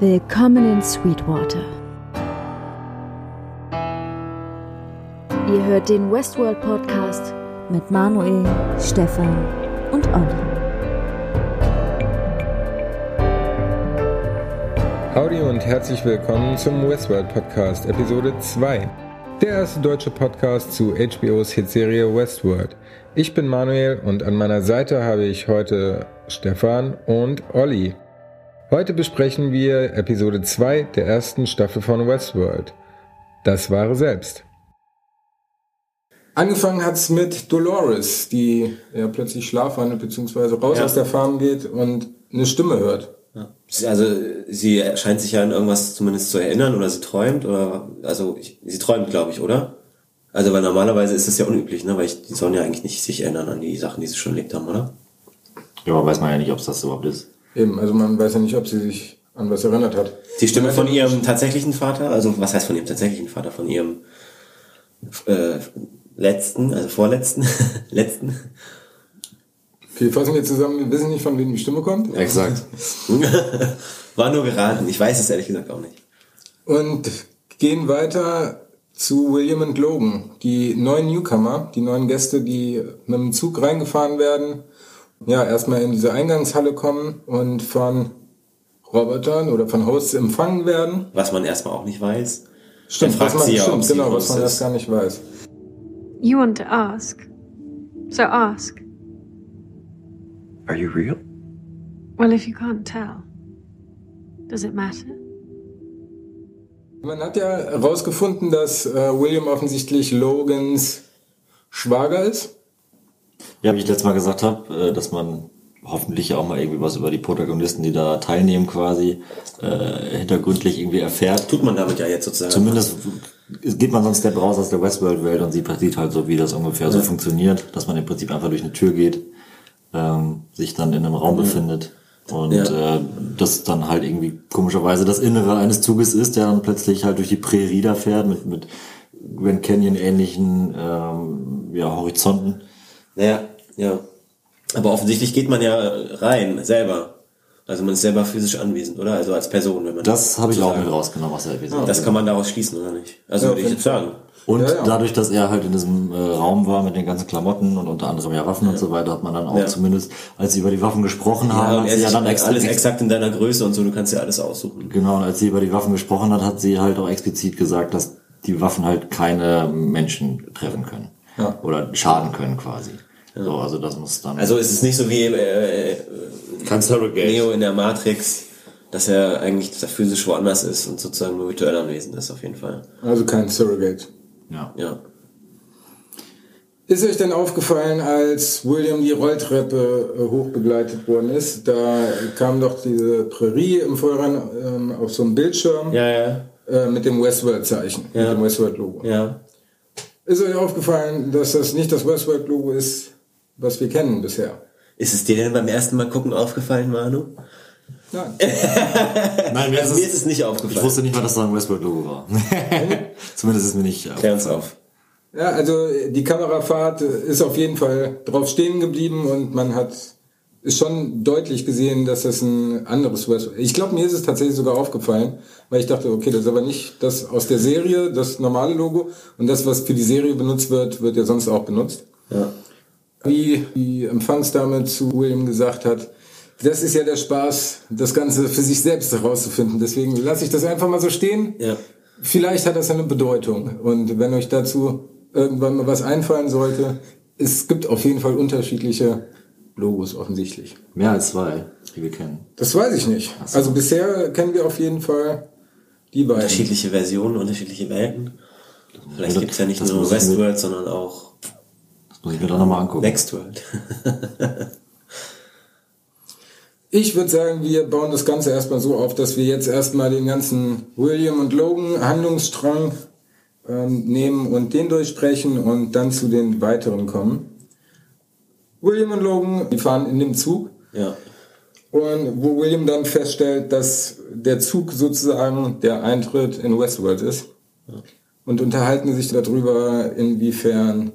Willkommen in Sweetwater. Ihr hört den Westworld Podcast mit Manuel, Stefan und Olli. Howdy und herzlich willkommen zum Westworld Podcast, Episode 2. Der erste deutsche Podcast zu HBOs Hitserie Westworld. Ich bin Manuel und an meiner Seite habe ich heute Stefan und Olli. Heute besprechen wir Episode 2 der ersten Staffel von Westworld. Das wahre Selbst. Angefangen hat es mit Dolores, die ja plötzlich schlafwandelt bzw. raus Ja. aus der Farm geht und eine Stimme hört. Ja. Also sie scheint sich ja an irgendwas zumindest zu erinnern oder sie träumt oder also ich, sie träumt, glaube ich, oder? Also weil normalerweise ist es ja unüblich, ne? Weil ich, die sollen ja eigentlich nicht sich erinnern an die Sachen, die sie schon erlebt haben, oder? Ja, weiß man ja nicht, ob es das überhaupt ist. Eben, also man weiß ja nicht, ob sie sich an was erinnert hat. Die Stimme von ihrem tatsächlichen Vater, also was heißt von ihrem tatsächlichen Vater, von ihrem äh, letzten, also vorletzten, letzten. Okay, fassen wir zusammen, wir wissen nicht, von wem die Stimme kommt. Exakt. War nur geraten. Ich weiß es ehrlich gesagt auch nicht. Und gehen weiter zu William und Logan, die neuen Newcomer, die neuen Gäste, die mit dem Zug reingefahren werden. Ja, erstmal in diese Eingangshalle kommen und von Robotern oder von Hosts empfangen werden. Was man erstmal auch nicht weiß. Stimmt, Dann fragt was man, sie ja, stimmt genau, was man ist. erst gar nicht weiß. You want to ask. So ask. Are you real? Well, if you can't tell, does it matter? Man hat ja herausgefunden, dass äh, William offensichtlich Logans Schwager ist. Ja, wie ich letztes Mal gesagt habe, äh, dass man hoffentlich ja auch mal irgendwie was über die Protagonisten, die da teilnehmen, quasi äh, hintergründlich irgendwie erfährt. Tut man damit ja jetzt sozusagen. Zumindest geht man so einen Step raus aus der Westworld-Welt und sieht, sieht halt so, wie das ungefähr so funktioniert, dass man im Prinzip einfach durch eine Tür geht, ähm, sich dann in einem Raum befindet und Ja. äh, das dann halt irgendwie komischerweise das Innere eines Zuges ist, der dann plötzlich halt durch die Prärie da fährt mit, mit Grand Canyon ähnlichen ähm, ja, Horizonten. Naja, ja. Aber offensichtlich geht man ja rein, selber. Also man ist selber physisch anwesend, oder? Also als Person, wenn man Das habe ich auch mit rausgenommen aus der Episode. Das kann man daraus schließen, oder nicht? Also Ja, würde ich jetzt sagen. Und Ja, ja. dadurch, dass er halt in diesem äh, Raum war mit den ganzen Klamotten und unter anderem ja Waffen und so weiter, hat man dann auch Ja. zumindest, als sie über die Waffen gesprochen haben, Ja, hat sie ja dann extra, alles ex exakt in deiner Größe und so, du kannst ja alles aussuchen. genau, und als sie über die Waffen gesprochen hat, hat sie halt auch explizit gesagt, dass die Waffen halt keine Menschen treffen können. Ja. Oder schaden können quasi. So, also das muss dann. Also es ist nicht so wie äh, äh. Neo in der Matrix, dass er eigentlich dass er physisch woanders ist und sozusagen nur virtuell anwesend ist, auf jeden Fall. Also kein Surrogate. Ja. Ja. Ist euch denn aufgefallen, als William die Rolltreppe äh, hochbegleitet worden ist, da kam doch diese Prärie im Vorrang ähm, auf so einem Bildschirm Ja, ja. äh, mit dem Westworld-Zeichen, Ja. mit dem Westworld-Logo. Ja. Ist euch aufgefallen, dass das nicht das Westworld-Logo ist, was wir kennen bisher? Ist es dir denn beim ersten Mal gucken aufgefallen, Manu? Nein. Nein, mir Also mir ist es nicht aufgefallen. ich wusste nicht mal, dass da ein Westworld-Logo war. Zumindest ist mir nicht Klär uns auf. Ja, also die Kamerafahrt ist auf jeden Fall drauf stehen geblieben und man hat ist schon deutlich gesehen, dass das ein anderes Westworld. Ich glaube, mir ist es tatsächlich sogar aufgefallen, weil ich dachte, okay, das ist aber nicht das aus der Serie, das normale Logo und das, was für die Serie benutzt wird, wird ja sonst auch benutzt. Ja. Wie die Empfangsdame zu William gesagt hat, das ist ja der Spaß, das Ganze für sich selbst herauszufinden. Deswegen lasse ich das einfach mal so stehen. Ja. Vielleicht hat das eine Bedeutung. Und wenn euch dazu irgendwann mal was einfallen sollte, es gibt auf jeden Fall unterschiedliche Logos offensichtlich. Mehr als zwei, die wir kennen. Das weiß ich nicht. Also bisher kennen wir auf jeden Fall die beiden. Unterschiedliche Versionen, unterschiedliche Welten. Vielleicht gibt es ja nicht das nur Westworld, sondern auch Das muss ich mir dann nochmal angucken. Nextworld. Ich würde sagen, wir bauen das Ganze erstmal so auf, dass wir jetzt erstmal den ganzen William und Logan Handlungsstrang ähm, nehmen und den durchsprechen und dann zu den weiteren kommen. William und Logan, die fahren in dem Zug ja. und wo William dann feststellt, dass der Zug sozusagen der Eintritt in Westworld ist und unterhalten sich darüber, inwiefern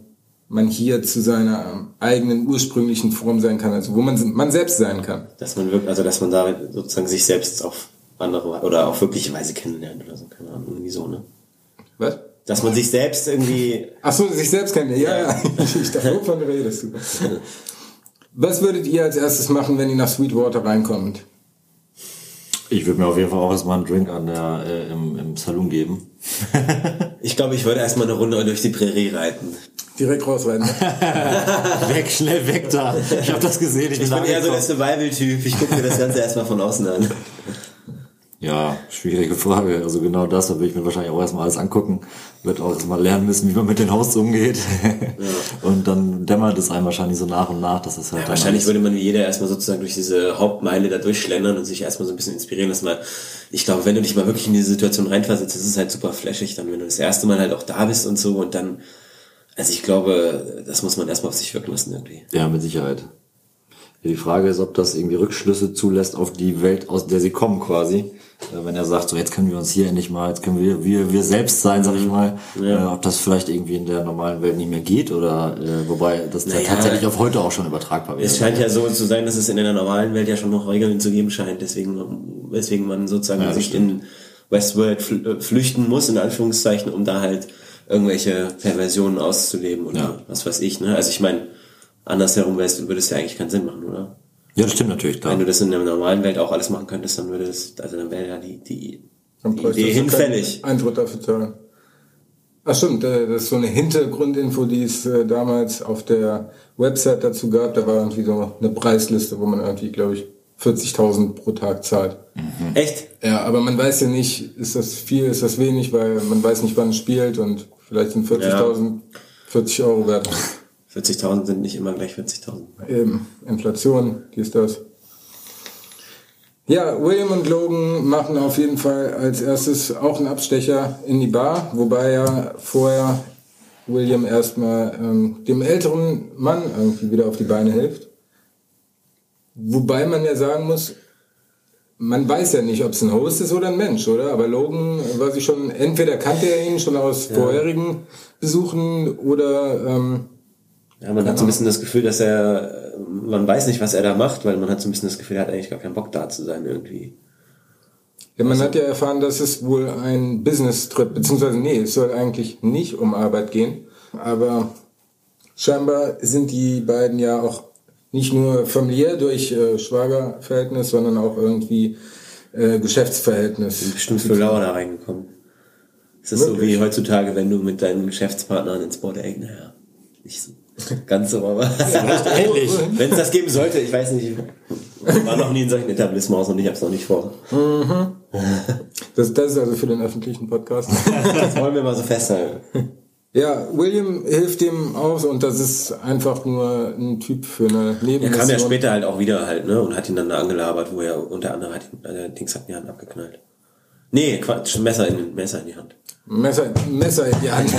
man hier zu seiner eigenen ursprünglichen Form sein kann, also wo man man selbst sein kann. Dass man wirklich, also dass man da sozusagen sich selbst auch andere oder auf wirkliche Weise kennenlernt oder so, keine Ahnung, irgendwie so, ne? Was? Dass man sich selbst irgendwie, Ach so, sich selbst kennen. Ja, ja. Ich dachte, wovon redest du? Was würdet ihr als erstes machen, wenn ihr nach Sweetwater reinkommt? Ich würde mir auf jeden Fall auch erstmal einen Drink an der, äh, im, im Saloon geben. ich glaube, ich würde erstmal eine Runde durch die Prärie reiten. Direkt rausrennen. weg, schnell weg da. Ich habe das gesehen. Ich bin, Ich bin eher so der. Survival-Typ. Ich gucke mir das Ganze erstmal von außen an. Ja, schwierige Frage. Also genau das, da will ich mir wahrscheinlich auch erstmal alles angucken. Wird auch erstmal lernen müssen, wie man mit den Hosts umgeht. Und dann dämmert es einem wahrscheinlich so nach und nach, dass es halt Ja, wahrscheinlich würde man wie jeder erstmal sozusagen durch diese Hauptmeile da durchschlendern und sich erstmal so ein bisschen inspirieren lassen, weil ich glaube, wenn du dich mal wirklich in diese Situation reinversetzt, ist es halt super flashig dann, wenn du das erste Mal halt auch da bist und so und dann, also ich glaube, das muss man erstmal auf sich wirken lassen irgendwie. Ja, mit Sicherheit. Ja, die Frage ist, ob das irgendwie Rückschlüsse zulässt auf die Welt, aus der sie kommen quasi. Äh, Wenn er sagt, so jetzt können wir uns hier endlich mal, jetzt können wir wir, wir selbst sein, sag ich mal. Äh, ob das vielleicht irgendwie in der normalen Welt nicht mehr geht oder äh, wobei das ja Naja. tatsächlich auf heute auch schon übertragbar wäre. Es scheint ja so zu sein, dass es in einer normalen Welt ja schon noch Regeln zu geben scheint, deswegen, weswegen man sozusagen Ja, sich in Westworld äh, flüchten muss, in Anführungszeichen, um da halt irgendwelche Perversionen auszuleben oder Ja. was weiß ich, ne? Also ich meine, andersherum wär's- würde es ja eigentlich keinen Sinn machen, oder? Ja, das stimmt natürlich, klar. Wenn du das in der normalen Welt auch alles machen könntest, dann würde es, also dann wäre ja die, die, Dann die Idee hinfällig. Eintritt dafür zahlen. Ach stimmt, äh, das ist so eine Hintergrundinfo, die es äh, damals auf der Website dazu gab. Da war irgendwie so eine Preisliste, wo man irgendwie, glaube ich, 40.000 pro Tag zahlt. Echt? Ja, aber man weiß ja nicht, ist das viel, ist das wenig, weil man weiß nicht, wann es spielt und vielleicht sind 40.000 40 Euro wert. 40.000 sind nicht immer gleich 40.000. Eben, Inflation, dies, das. Ja, William und Logan machen auf jeden Fall als erstes auch einen Abstecher in die Bar, wobei ja vorher William erstmal ähm, dem älteren Mann irgendwie wieder auf die Beine hilft. Wobei man ja sagen muss, man weiß ja nicht, ob es ein Host ist oder ein Mensch, oder? Aber Logan war sich schon, entweder kannte er ihn schon aus vorherigen Besuchen oder ähm, Ja, man hat so ein bisschen das Gefühl, dass er, äh, man weiß nicht, was er da macht, weil man hat so ein bisschen das Gefühl, er hat eigentlich gar keinen Bock da zu sein irgendwie. Ja, man hat ja erfahren, dass es wohl ein Business-Trip, beziehungsweise nee, es soll eigentlich nicht um Arbeit gehen. Aber scheinbar sind die beiden ja auch nicht nur familiär durch äh, Schwagerverhältnis, sondern auch irgendwie äh, Geschäftsverhältnis. Bestimmt für Lauer da reingekommen. Es ist so wie heutzutage, wenn du mit deinen Geschäftspartnern ins Board ey, naja, nicht so ganz so, aber ähnlich. wenn es das geben sollte, ich weiß nicht, ich war noch nie in solchen Etablissements und ich habe es noch nicht vor. Das, das ist also für den öffentlichen Podcast. Das wollen wir mal so festhalten. ja, William hilft ihm aus und das ist einfach nur ein Typ für eine Er Nebenmission. kam ja später halt auch wieder halt, ne, und hat ihn dann da angelabert, wo er unter anderem hat ihn, äh, Dings hat in die Hand abgeknallt. Nee, Quatsch, Messer in, Messer in die Hand. Messer, Messer in die Hand.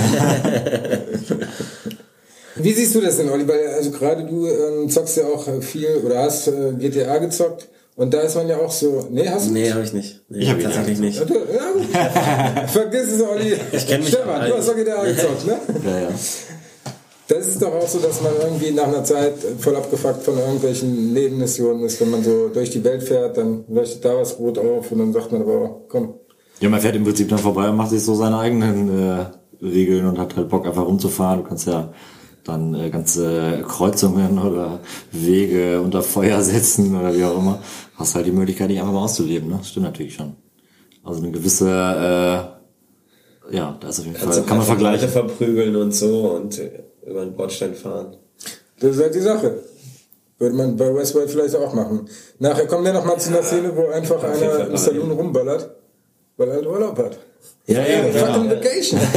Wie siehst du das denn, Olli? Weil also gerade du ähm, zockst ja auch äh, viel oder hast äh, GTA gezockt und da ist man ja auch so. Nee, hast du? Nee, habe ich nicht. Nee, Ich hab ihn tatsächlich nicht. du, ja. Vergiss es, Olli. Ich kenn mich Stefan, auch du hast doch GTA gezockt, ne? Ja, ja. Das ist doch auch so, dass man irgendwie nach einer Zeit voll abgefuckt von irgendwelchen Nebenmissionen ist. Wenn man so durch die Welt fährt, dann leuchtet da was rot auf und dann sagt man aber, komm, Ja, man fährt im Prinzip dann vorbei und macht sich so seine eigenen äh, Regeln und hat halt Bock einfach rumzufahren. Du kannst ja dann äh, ganze Kreuzungen oder Wege unter Feuer setzen oder wie auch immer. Hast halt die Möglichkeit, dich einfach mal auszuleben, ne? Das stimmt natürlich schon. Also eine gewisse, äh, ja, da ist auf jeden Fall, Kannst kann man einfach Leute vergleichen. verprügeln und so und äh, über den Bordstein fahren. Das ist halt die Sache. Würde man bei Westworld vielleicht auch machen. Nachher kommen wir noch mal zu einer Szene, wo einfach einer im Saloon rumballert, weil er halt Urlaub hat. Ja, eben, Fucking genau. Vacation.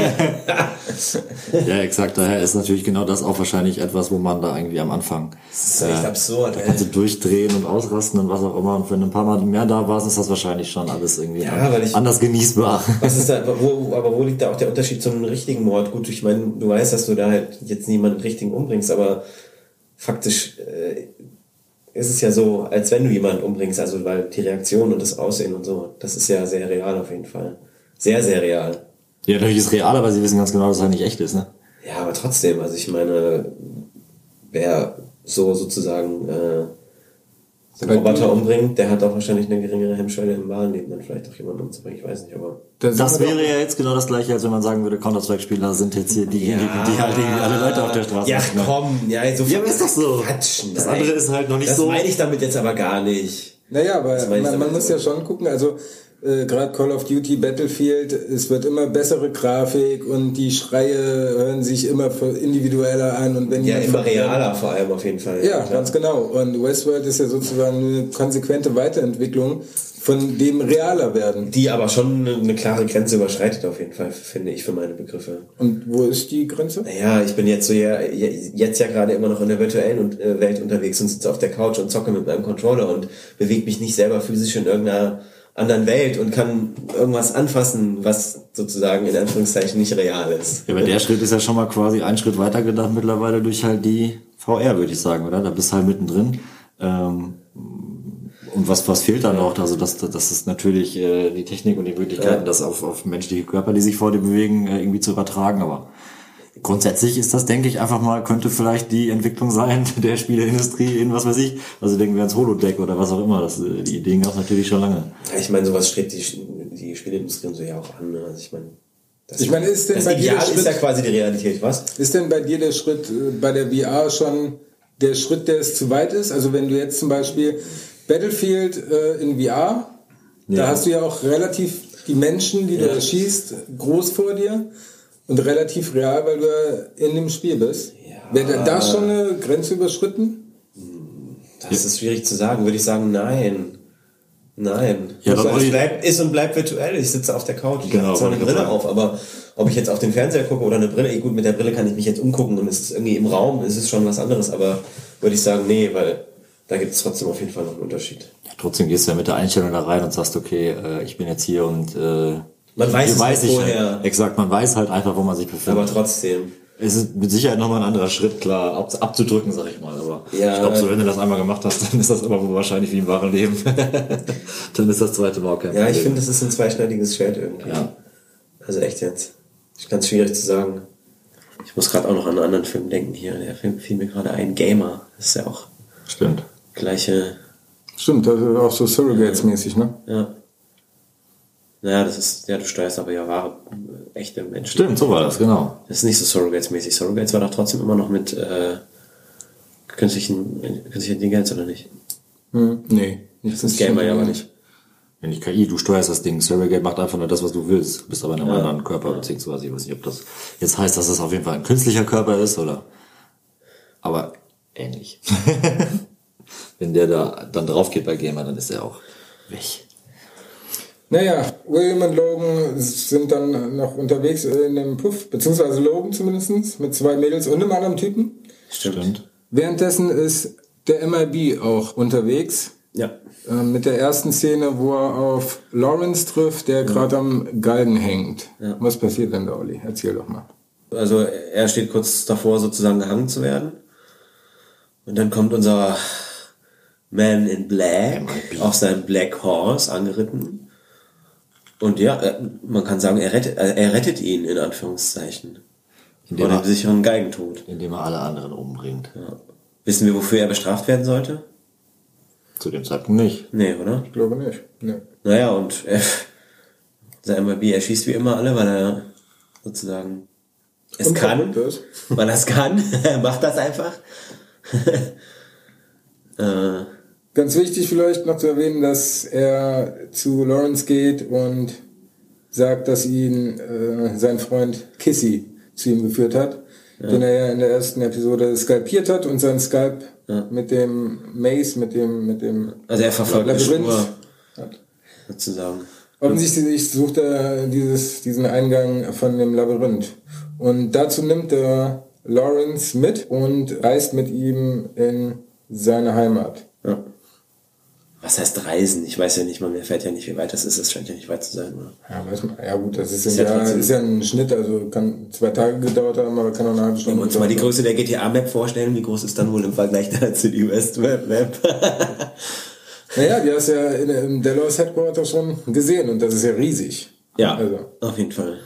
Ja, exakt. Daher ist natürlich genau das auch wahrscheinlich etwas, wo man da irgendwie am Anfang Das ist echt absurd, da kannst du durchdrehen und ausrasten und was auch immer. Und wenn du ein paar Mal mehr da warst, ist das wahrscheinlich schon alles irgendwie Ja, weil ich- anders genießbar. Was ist da, wo, aber wo liegt da auch der Unterschied zu einem richtigen Mord? Gut, ich meine, du weißt, dass du da halt jetzt niemanden richtigen umbringst, aber faktisch äh, ist es ja so, als wenn du jemanden umbringst, also weil die Reaktion und das Aussehen und so, das ist ja sehr real auf jeden Fall. Sehr, sehr real. Ja, natürlich ist real, aber sie wissen ganz genau, dass es halt nicht echt ist, ne? Ja, aber trotzdem, also ich meine, wer so sozusagen äh, so einen Roboter umbringt, der hat auch wahrscheinlich eine geringere Hemmschwelle im wahren Leben, dann vielleicht auch jemanden umzubringen, ich weiß nicht, aber. Das doch- wäre ja jetzt genau das gleiche, als wenn man sagen würde, Counter-Strike-Spieler sind jetzt hier diejenigen, die halt irgendwie alle Leute auf der Straße Ja, knallen. komm, ja, so Ja, aber ist doch so. Quatschen. Das andere ist halt noch nicht das so- meine ich damit jetzt aber gar nicht. Naja, aber Das man, man muss ja schon gucken, also äh, gerade Call of Duty, Battlefield, es wird immer bessere Grafik und die Schreie hören sich immer individueller an und wenn Ja, immer realer vor allem auf jeden Fall. Ja, klar. ganz genau. Und Westworld ist ja sozusagen eine konsequente Weiterentwicklung von dem realer werden. Die aber schon eine, klare Grenze überschreitet auf jeden Fall, finde ich, für meine Begriffe. Und wo ist die Grenze? Naja, ich bin jetzt so ja, jetzt ja gerade immer noch in der virtuellen äh, Welt unterwegs und sitze auf der Couch und zocke mit meinem Controller und bewege mich nicht selber physisch in irgendeiner anderen Welt und kann irgendwas anfassen, was sozusagen in Anführungszeichen nicht real ist. Ja, aber der Schritt ist ja schon mal quasi einen Schritt weiter gedacht mittlerweile durch halt die VR, würde ich sagen, oder? Da bist du halt mittendrin. Ähm, und was, was fehlt dann noch? Also das, das ist natürlich äh, die Technik und die Möglichkeiten, das auf, auf menschliche Körper, die sich vor dir bewegen, äh, irgendwie zu übertragen. Aber grundsätzlich ist das, denke ich, einfach mal, könnte vielleicht die Entwicklung sein der Spieleindustrie in was weiß ich. Also denken wir ans Holodeck oder was auch immer. Das, äh, die Ideen gab es natürlich schon lange. Ja, Ich meine, sowas strebt die, die Spielindustrie und so ja auch an. Ne? Also ich meine, das, Ich meine, ist denn das bei dir Ideal der ist ja Schritt- quasi die Realität, was? Ist denn bei dir der Schritt äh, bei der VR schon der Schritt, der es zu weit ist? Also wenn du jetzt zum Beispiel Battlefield äh, in VR, Ja. da hast du ja auch relativ die Menschen, die du Ja. erschießt, groß vor dir und relativ real, weil du in dem Spiel bist. Ja. Wäre da- da schon eine Grenze überschritten? Das ist schwierig zu sagen. Würde ich sagen, nein. Nein. Ja, also, es bleibt, ist und bleibt virtuell. Ich sitze auf der Couch. Ich Genau, habe zwar eine Brille auf, aber ob ich jetzt auf den Fernseher gucke oder eine Brille, eh, gut, mit der Brille kann ich mich jetzt umgucken und es ist irgendwie im Raum, es ist schon was anderes, aber würde ich sagen, nee, weil da gibt es trotzdem auf jeden Fall noch einen Unterschied. Ja, trotzdem gehst du ja mit der Einstellung da rein und sagst, okay, äh, ich bin jetzt hier und äh, Man weiß hier es halt ich vorher. Halt, exakt, man weiß halt einfach, wo man sich befindet. Aber trotzdem. es ist mit Sicherheit nochmal ein anderer Schritt, klar, ab, abzudrücken, sag ich mal. Aber Ja. ich glaube, so wenn du das einmal gemacht hast, dann ist das aber wohl wahrscheinlich wie im wahren Leben. dann ist das zweite Mal auch kein Ja, ich finde, das ist ein zweischneidiges Schwert irgendwie. Ja. Also echt jetzt. Ist ganz schwierig zu sagen. Ich muss gerade auch noch an einen anderen Film denken hier. Der Film fiel mir gerade ein. Gamer. Das ist ja auch Stimmt. gleiche Stimmt, das ist auch so Surrogates-mäßig, ne? Ja. Naja, das ist, ja, du steuerst aber ja wahre, äh, echte Menschen. Stimmt, so war das, genau. Das ist nicht so Surrogates-mäßig. Surrogates war doch trotzdem immer noch mit äh, künstlichen, künstlicher Intelligenz, oder nicht? Hm, nee. Das ist Gamer ja aber nicht. Wenn die KI, du steuerst das Ding. Surrogate macht einfach nur das, was du willst. Du bist aber in einem Ja. anderen Körper, beziehungsweise ich weiß nicht, ob das jetzt heißt, dass das auf jeden Fall ein künstlicher Körper ist, oder? Aber ähnlich. Wenn der da dann drauf geht bei Gamer, dann ist er auch weg. Naja, William und Logan sind dann noch unterwegs in dem Puff, beziehungsweise Logan zumindest, mit zwei Mädels und einem anderen Typen. Stimmt. Währenddessen ist der MIB auch unterwegs. Ja. äh, Mit der ersten Szene, wo er auf Lawrence trifft, der gerade am Galgen hängt. Ja. Was passiert denn da, Olli? Erzähl doch mal. Also er steht kurz davor, sozusagen gehangen zu werden. Und dann kommt unser Man in Black auf seinem Black Horse angeritten. Und ja, äh, man kann sagen, er rettet, äh, er rettet ihn in Anführungszeichen. Indem Vor dem er, sicheren Geigentod. indem er alle anderen umbringt. Wissen wir, wofür er bestraft werden sollte? Zu dem Zeitpunkt nicht. Nee, oder? Ich glaube nicht. Nee. Naja, und äh, sein MLB erschießt wie immer alle, weil er sozusagen es kann. Unverrückt ist. weil er es kann. Er macht das einfach. äh, Ganz wichtig vielleicht noch zu erwähnen, dass er zu Lawrence geht und sagt, dass ihn äh, sein Freund Kissy zu ihm geführt hat, den er ja in der ersten Episode skalpiert hat und sein Skalp mit dem Mace, mit dem, mit dem also er verfolgt Labyrinth hat. sozusagen. Offensichtlich sucht er dieses, diesen Eingang von dem Labyrinth. Und dazu nimmt er Lawrence mit und reist mit ihm in seine Heimat. Ja. Was heißt reisen? Ich weiß ja nicht mal, mir fällt ja nicht, wie weit das ist. Es scheint ja nicht weit zu sein, oder? Ja, weiß man, ja gut, das ist, Ist ja, ja ist ja ein Schnitt, also kann zwei Tage gedauert haben, aber kann auch eine halbe Wenn Stunde wir uns mal die Größe der GTA-Map vorstellen, wie groß ist dann wohl im Vergleich dazu die Westworld-Map? haben. Naja, die hast du ja in, im Delos Headquarter schon gesehen und das ist ja riesig. ja, Also, auf jeden Fall.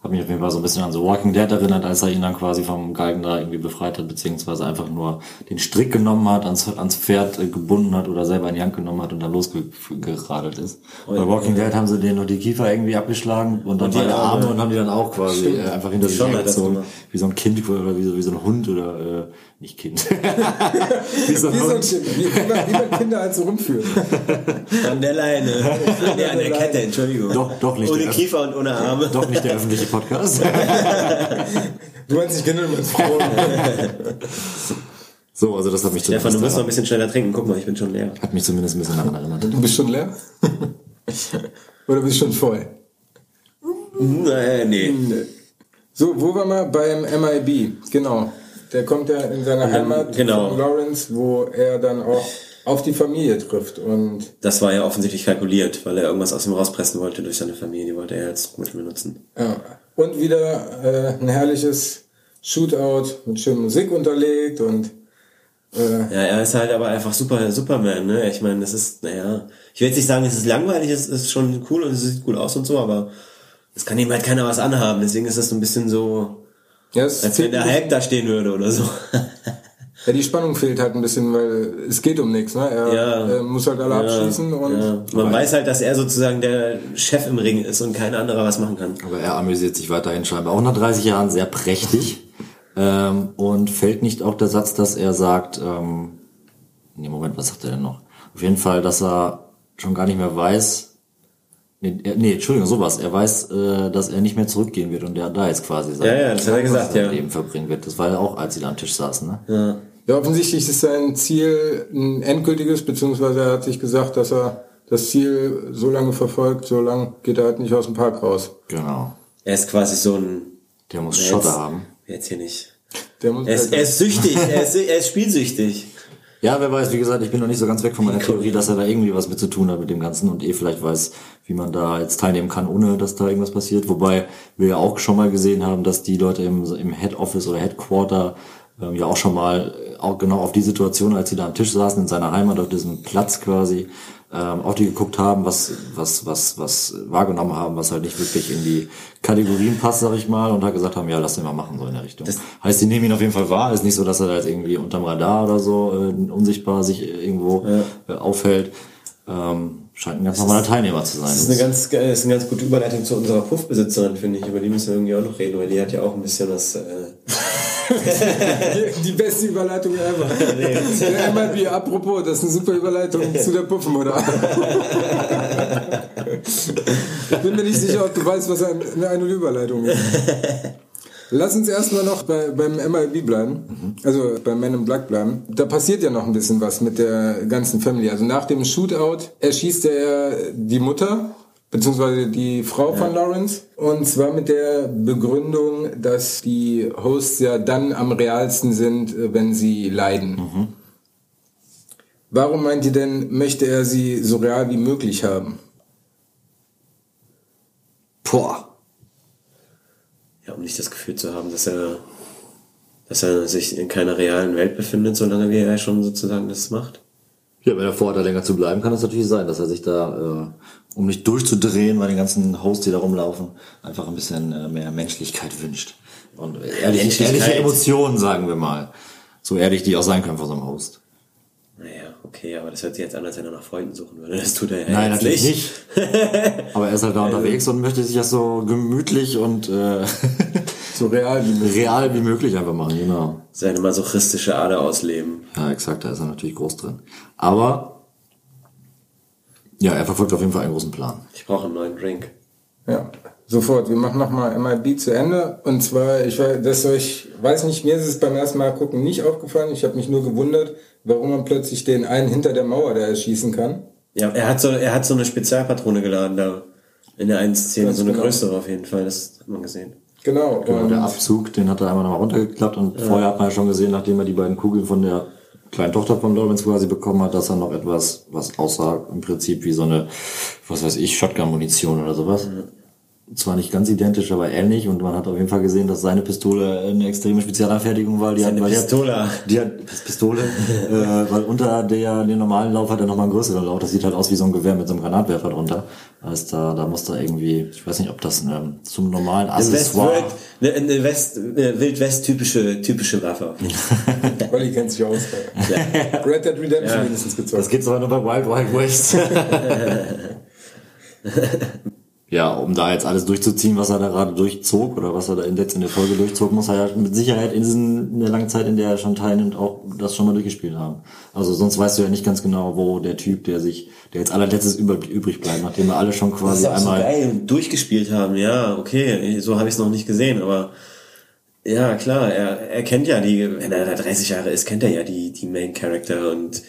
Hat mich auf jeden Fall so ein bisschen an so Walking Dead erinnert, als er ihn dann quasi vom Galgen da irgendwie befreit hat, beziehungsweise einfach nur den Strick genommen hat, ans, ans Pferd gebunden hat oder selber in die Hand genommen hat und dann losgeradelt ist. Bei Walking Dead haben sie denen noch die Kiefer irgendwie abgeschlagen und dann Und die beide Arme Arme. und haben die dann auch quasi äh, einfach hinter sich hergezogen. Wie so ein Kind oder wie so, wie so ein Hund oder äh, nicht Kind. wie so ein Wie, so ein. Kind, wie, wie, man, wie man Kinder halt so rumführen. An der Leine. nee, an der Kette, Entschuldigung. Doch, doch nicht Ohne der- Kiefer und ohne Arme. Doch nicht der öffentliche Podcast. Du meinst nicht Kinder, du meinst Frauen. so, also das hat mich Stefan, du zumindest musst noch ein bisschen schneller trinken. Guck mal, ich bin schon leer. hat mich zumindest ein bisschen daran erinnert. Du bist schon leer? Oder bist schon voll? Nee, nee. So, wo waren wir? Beim MIB, genau. Der kommt ja in seine Heimat genau. von Lawrence, wo er dann auch auf die Familie trifft. Und Das war ja offensichtlich kalkuliert, weil er irgendwas aus ihm rauspressen wollte durch seine Familie. Die wollte er als Mittel benutzen. Ja. Und wieder äh, ein herrliches Shootout mit schöner Musik unterlegt und äh, Ja, er ist halt aber einfach super Superman, ne? Ich meine, das ist, naja, ich will jetzt nicht sagen, es ist langweilig, es ist schon cool und es sieht gut aus und so, aber es kann ihm halt keiner was anhaben. Deswegen ist das so ein bisschen so, ja, es als wenn der Hulk da stehen würde oder so. ja, die Spannung fehlt halt ein bisschen, weil es geht um nichts. Ne? Er Ja. muss halt alle abschießen und ja. Man weiß halt, dass er sozusagen der Chef im Ring ist und kein anderer was machen kann. Aber er amüsiert sich weiterhin scheinbar auch nach 30 Jahren sehr prächtig. ähm, und fällt nicht auch der Satz, dass er sagt, ähm, nee, Moment, was sagt er denn noch? Auf jeden Fall, dass er schon gar nicht mehr weiß, nee, er, nee Entschuldigung, sowas, er weiß, äh, dass er nicht mehr zurückgehen wird und er da jetzt quasi sein, Ja, ja, das hat er gesagt, sein ja. Leben verbringen wird. Das war ja auch, als sie da am Tisch saßen, ne? Ja, offensichtlich ist sein Ziel ein endgültiges, beziehungsweise er hat sich gesagt, dass er das Ziel so lange verfolgt, so lange geht er halt nicht aus dem Park raus. Genau. Er ist quasi so ein, Der muss Ja, Schotter jetzt- haben. jetzt hier nicht. Der muss Er ist, er ist süchtig, er ist, er ist spielsüchtig. Ja, wer weiß, wie gesagt, ich bin noch nicht so ganz weg von meiner Theorie, dass er da irgendwie was mit zu tun hat mit dem Ganzen und eh vielleicht weiß, wie man da jetzt teilnehmen kann, ohne dass da irgendwas passiert. Wobei wir ja auch schon mal gesehen haben, dass die Leute im, im Head Office oder Headquarter ähm, ja auch schon mal äh, auch genau auf die Situation, als sie da am Tisch saßen in seiner Heimat auf diesem Platz quasi, ähm, auch die geguckt haben, was was was was wahrgenommen haben, was halt nicht wirklich in die Kategorien passt, sag ich mal, und halt gesagt haben, ja, lass den mal machen so in der Richtung. heißt, die nehmen ihn auf jeden Fall wahr. Ist nicht so, dass er da jetzt irgendwie unterm Radar oder so äh, unsichtbar sich irgendwo äh, aufhält. Ähm, scheint ein ganz normaler Teilnehmer zu sein. Das ist eine ganz, ist eine ganz gute Überleitung zu unserer Puffbesitzerin, finde ich. Über die müssen wir irgendwie auch noch reden, weil die hat ja auch ein bisschen was. Äh, Die, beste Überleitung ever. Der MIB, apropos, das ist eine super Überleitung zu der Puffenmutter. Ich bin mir nicht sicher, ob du weißt, was eine, eine Überleitung ist. Lass uns erstmal noch bei, beim MIB bleiben, also beim Men in Black bleiben. Da passiert ja noch ein bisschen was mit der ganzen Family. Also nach dem Shootout erschießt er die Mutter, beziehungsweise die Frau von Lawrence. Und zwar mit der Begründung, dass die Hosts ja dann am realsten sind, äh, wenn sie leiden. Warum meint ihr denn, möchte er sie so real wie möglich haben? Boah. ja, um nicht das Gefühl zu haben, dass er, dass er sich in keiner realen Welt befindet, solange wie er schon sozusagen das macht. Ja, wenn er vorhat, da länger zu bleiben, kann es natürlich sein, dass er sich da, äh, um nicht durchzudrehen bei den ganzen Hosts, die da rumlaufen, einfach ein bisschen äh, mehr Menschlichkeit wünscht. Und ehrliche, ehrliche Emotionen, sagen wir mal. So ehrlich, die auch sein können von so einem Host. Naja, okay, aber das hört sich jetzt an, als wenn er nach Freunden suchen würde. Das tut er ja Nein, natürlich nicht. Aber er ist halt da unterwegs und möchte sich das so gemütlich und äh, So real wie möglich. real wie möglich einfach machen, genau. Seine masochistische Ader ausleben. Ja, exakt, da ist er natürlich groß drin. Aber ja, er verfolgt auf jeden Fall einen großen Plan. Ich brauche einen neuen Drink. Ja, sofort. Wir machen nochmal MIB zu Ende. Und zwar, ich weiß, das euch, weiß nicht, mir ist es beim ersten Mal gucken nicht aufgefallen. Ich habe mich nur gewundert, warum man plötzlich den einen hinter der Mauer da erschießen kann. Ja, er hat so, er hat so eine Spezialpatrone geladen da. In der einen Szene, Ganz so eine genau. größere auf jeden Fall, das hat man gesehen. Genau. Genau, und der Abzug, den hat er einmal nochmal runtergeklappt und vorher hat man ja schon gesehen, nachdem er die beiden Kugeln von der kleinen Tochter von Lawrence quasi bekommen hat, dass er noch etwas, was aussah im Prinzip wie so eine, was weiß ich, Shotgun-Munition oder sowas, zwar nicht ganz identisch, aber ähnlich und man hat auf jeden Fall gesehen, dass seine Pistole eine extreme Spezialanfertigung war. Die Seine hat, Pistola. Hat, die hat Pis- Pistole, äh, weil unter der den normalen Lauf hat er nochmal einen größeren Lauf. Das sieht halt aus wie so ein Gewehr mit so einem Granatwerfer drunter. Also da, da muss da irgendwie, ich weiß nicht, ob das ähm, zum normalen Eine Accessoire. Eine, eine West, eine Wild-West-typische typische Waffe. Olli kennt sich aus. Red Dead Redemption mindestens gezockt. Das gibt's aber nur bei Wild Wild West. ja, um da jetzt alles durchzuziehen, was er da gerade durchzog oder was er da in jetzt in der Folge durchzog, muss er ja mit Sicherheit in, diesen, in der langen Zeit, in der er schon teilnimmt, auch das schon mal durchgespielt haben. Also sonst weißt du ja nicht ganz genau, wo der Typ, der sich, der jetzt allerletztes übrig bleibt, nachdem wir alle schon Das quasi ist auch so einmal geil durchgespielt haben. Ja, okay, so habe ich es noch nicht gesehen, aber ja, klar, er, er kennt ja die, wenn er da 30 Jahre ist, kennt er ja die, die Main Character und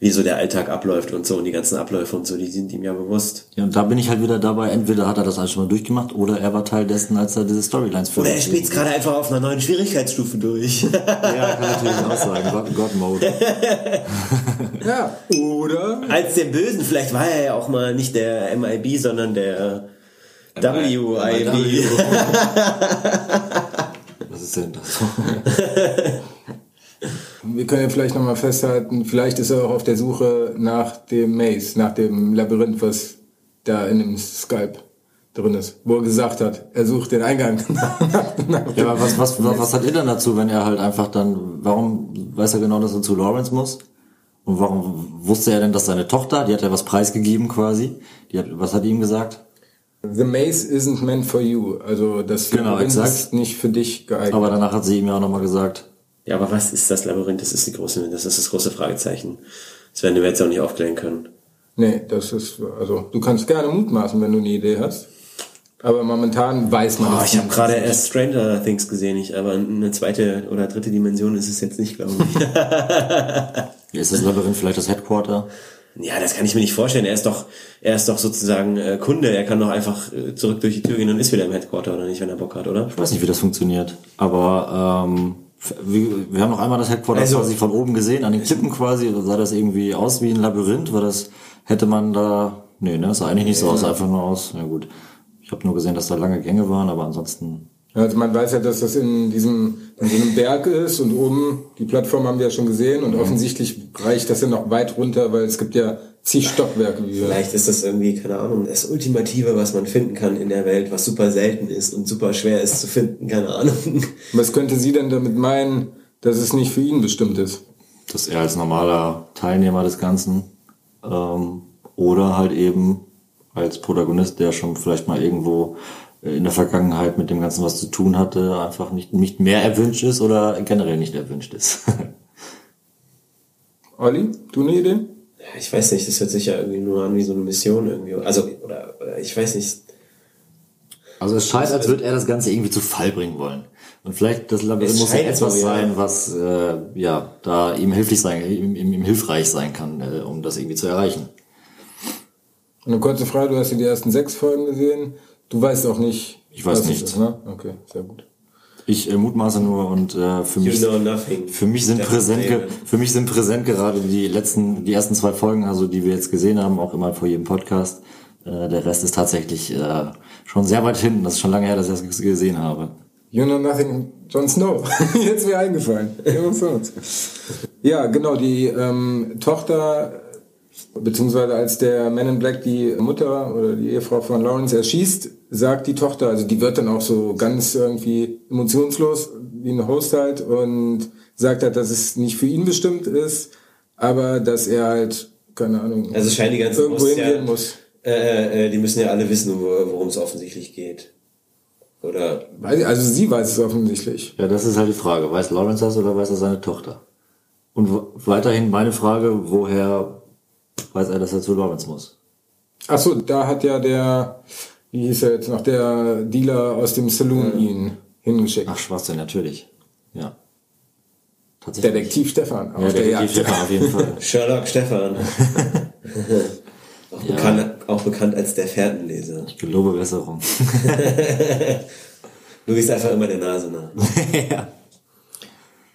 wie so der Alltag abläuft und so und die ganzen Abläufe und so, die sind ihm ja bewusst. Ja, und da bin ich halt wieder dabei, entweder hat er das alles schon mal durchgemacht oder er war Teil dessen, als er diese Storylines für Oder er spielt es gerade einfach auf einer neuen Schwierigkeitsstufe durch. Ja, kann natürlich auch sein. God, God Mode. Ja, oder Als den Bösen, vielleicht war er ja auch mal nicht der MIB, sondern der WIB. Was ist denn das? wir können ja vielleicht nochmal festhalten, vielleicht ist er auch auf der Suche nach dem Maze, nach dem Labyrinth, was da in dem Skype drin ist, wo er gesagt hat, er sucht den Eingang. Ja, aber was, was, was, was hat er denn dazu, wenn er halt einfach dann, warum weiß er genau, dass er zu Lawrence muss? Und warum wusste er denn, dass seine Tochter, die hat ja was preisgegeben quasi, die hat, was hat ihm gesagt? The Maze isn't meant for you. Also das Genau, ist nicht für dich geeignet. Aber danach hat sie ihm ja auch nochmal gesagt, Ja, aber was ist das Labyrinth? Das ist die große, das ist das große Fragezeichen. Das werden wir jetzt auch nicht aufklären können. nee, das ist, also du kannst gerne mutmaßen, wenn du eine Idee hast. Aber momentan weiß man Oh, ich habe gerade erst Stranger Things gesehen, ich, aber eine zweite oder dritte Dimension ist es jetzt nicht, glaube ich. ist das Labyrinth vielleicht das Headquarter? ja, das kann ich mir nicht vorstellen. Er ist doch, er ist doch sozusagen äh, Kunde. Er kann doch einfach äh, zurück durch die Tür gehen und ist wieder im Headquarter oder nicht, wenn er Bock hat, oder? Ich weiß nicht, wie das funktioniert, aber ähm, wir, haben noch einmal das Headquarter Also- quasi von oben gesehen, an den Klippen quasi, oder sah das irgendwie aus wie ein Labyrinth, war das, hätte man da, nee, ne, sah eigentlich nicht so aus, einfach nur aus, na gut. Ich habe nur gesehen, dass da lange Gänge waren, aber ansonsten, Also man weiß ja, dass das in diesem in so einem Berg ist und oben die Plattform haben wir ja schon gesehen Mhm. und offensichtlich reicht das ja noch weit runter, weil es gibt ja zig Stockwerke. Wie wir Vielleicht ist das irgendwie, keine Ahnung, das Ultimative, was man finden kann in der Welt, was super selten ist und super schwer ist zu finden, keine Ahnung. Was könnte sie denn damit meinen, dass es nicht für ihn bestimmt ist? dass er als normaler Teilnehmer des Ganzen ähm, oder halt eben als Protagonist, der schon vielleicht mal irgendwo äh, in der Vergangenheit mit dem Ganzen was zu tun hatte, einfach nicht, nicht mehr erwünscht ist oder generell nicht erwünscht ist. Olli, du eine Idee? Ich weiß nicht, das hört sich ja irgendwie nur an wie so eine Mission irgendwie. Also, oder, oder ich weiß nicht. Also es scheint, als würde er das Ganze irgendwie zu Fall bringen wollen. Und vielleicht das Labyrinth Es muss ja etwas sein, was äh, ja da ihm hilflich sein, ihm, ihm, ihm hilfreich sein kann, äh, um das irgendwie zu erreichen. Eine kurze Frage, du hast ja die ersten sechs Folgen gesehen. Du weißt auch nicht. Ich weiß nichts. Ist, ne? Okay, sehr gut. Ich äh, mutmaße nur und äh, für mich. Für mich sind Das präsent, ge- für mich sind präsent gerade die letzten, die ersten zwei Folgen, also die wir jetzt gesehen haben, auch immer vor jedem Podcast. Äh, der Rest ist tatsächlich äh, schon sehr weit hinten. Das ist schon lange her, dass ich das gesehen habe. You know nothing, Jon Snow. Jetzt mir eingefallen. Ja, genau, die ähm, Tochter, beziehungsweise als der Man in Black die Mutter oder die Ehefrau von Lawrence erschießt, sagt die Tochter, also die wird dann auch so ganz irgendwie emotionslos, wie ein Host halt, und sagt halt, dass es nicht für ihn bestimmt ist, aber dass er halt, keine Ahnung, Also scheint die ganzen irgendwo ja- hingehen muss. Äh, äh, die müssen ja alle wissen, wo- worum es offensichtlich geht. Oder Weiß ich- Also sie weiß es offensichtlich. Ja, das ist halt die Frage. Weiß Lawrence das oder weiß er seine Tochter? Und weiterhin meine Frage, woher weiß er, dass er zu Lawrence muss? Ach so, da hat ja der, wie hieß er jetzt noch, der Dealer aus dem Saloon ihn hingeschickt. Ach, Schwachsinn, natürlich. Ja. Tatsächlich. Detektiv Stefan. Ja, Detektiv Jagd. Stefan auf jeden Fall. Sherlock Stefan. auch, Ja. bekannt, auch bekannt als der Fährtenleser. Ich gelobe Besserung. Du gehst einfach immer der Nase nach.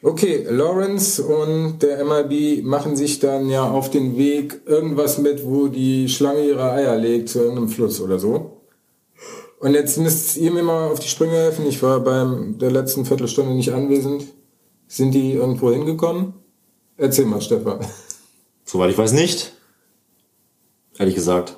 Okay, Lawrence und der MIB machen sich dann ja auf den Weg irgendwas mit, wo die Schlange ihre Eier legt zu irgendeinem Fluss oder so. Und jetzt müsst ihr mir mal auf die Sprünge helfen. Ich war beim der letzten Viertelstunde nicht anwesend. Sind die irgendwo hingekommen? Erzähl mal, Stefan. Soweit ich weiß nicht. Ehrlich gesagt.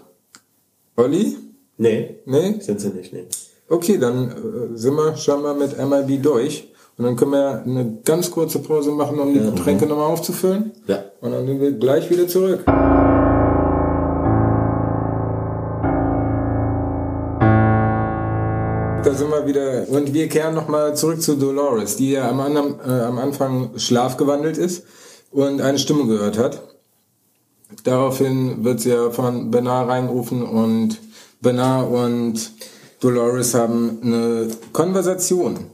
Olli? Nee, Nee? sind sie nicht, nee. Okay, dann äh, sind wir schon mal mit MIB durch. Und dann können wir eine ganz kurze Pause machen, um die Getränke nochmal aufzufüllen. Ja. Und dann sind wir gleich wieder zurück. Da sind wir wieder. Und wir kehren nochmal zurück zu Dolores, die ja am, anderen, äh, am Anfang schlafgewandelt ist und eine Stimme gehört hat. Daraufhin wird sie ja von Bernard reingerufen und Bernard und Dolores haben eine Konversation.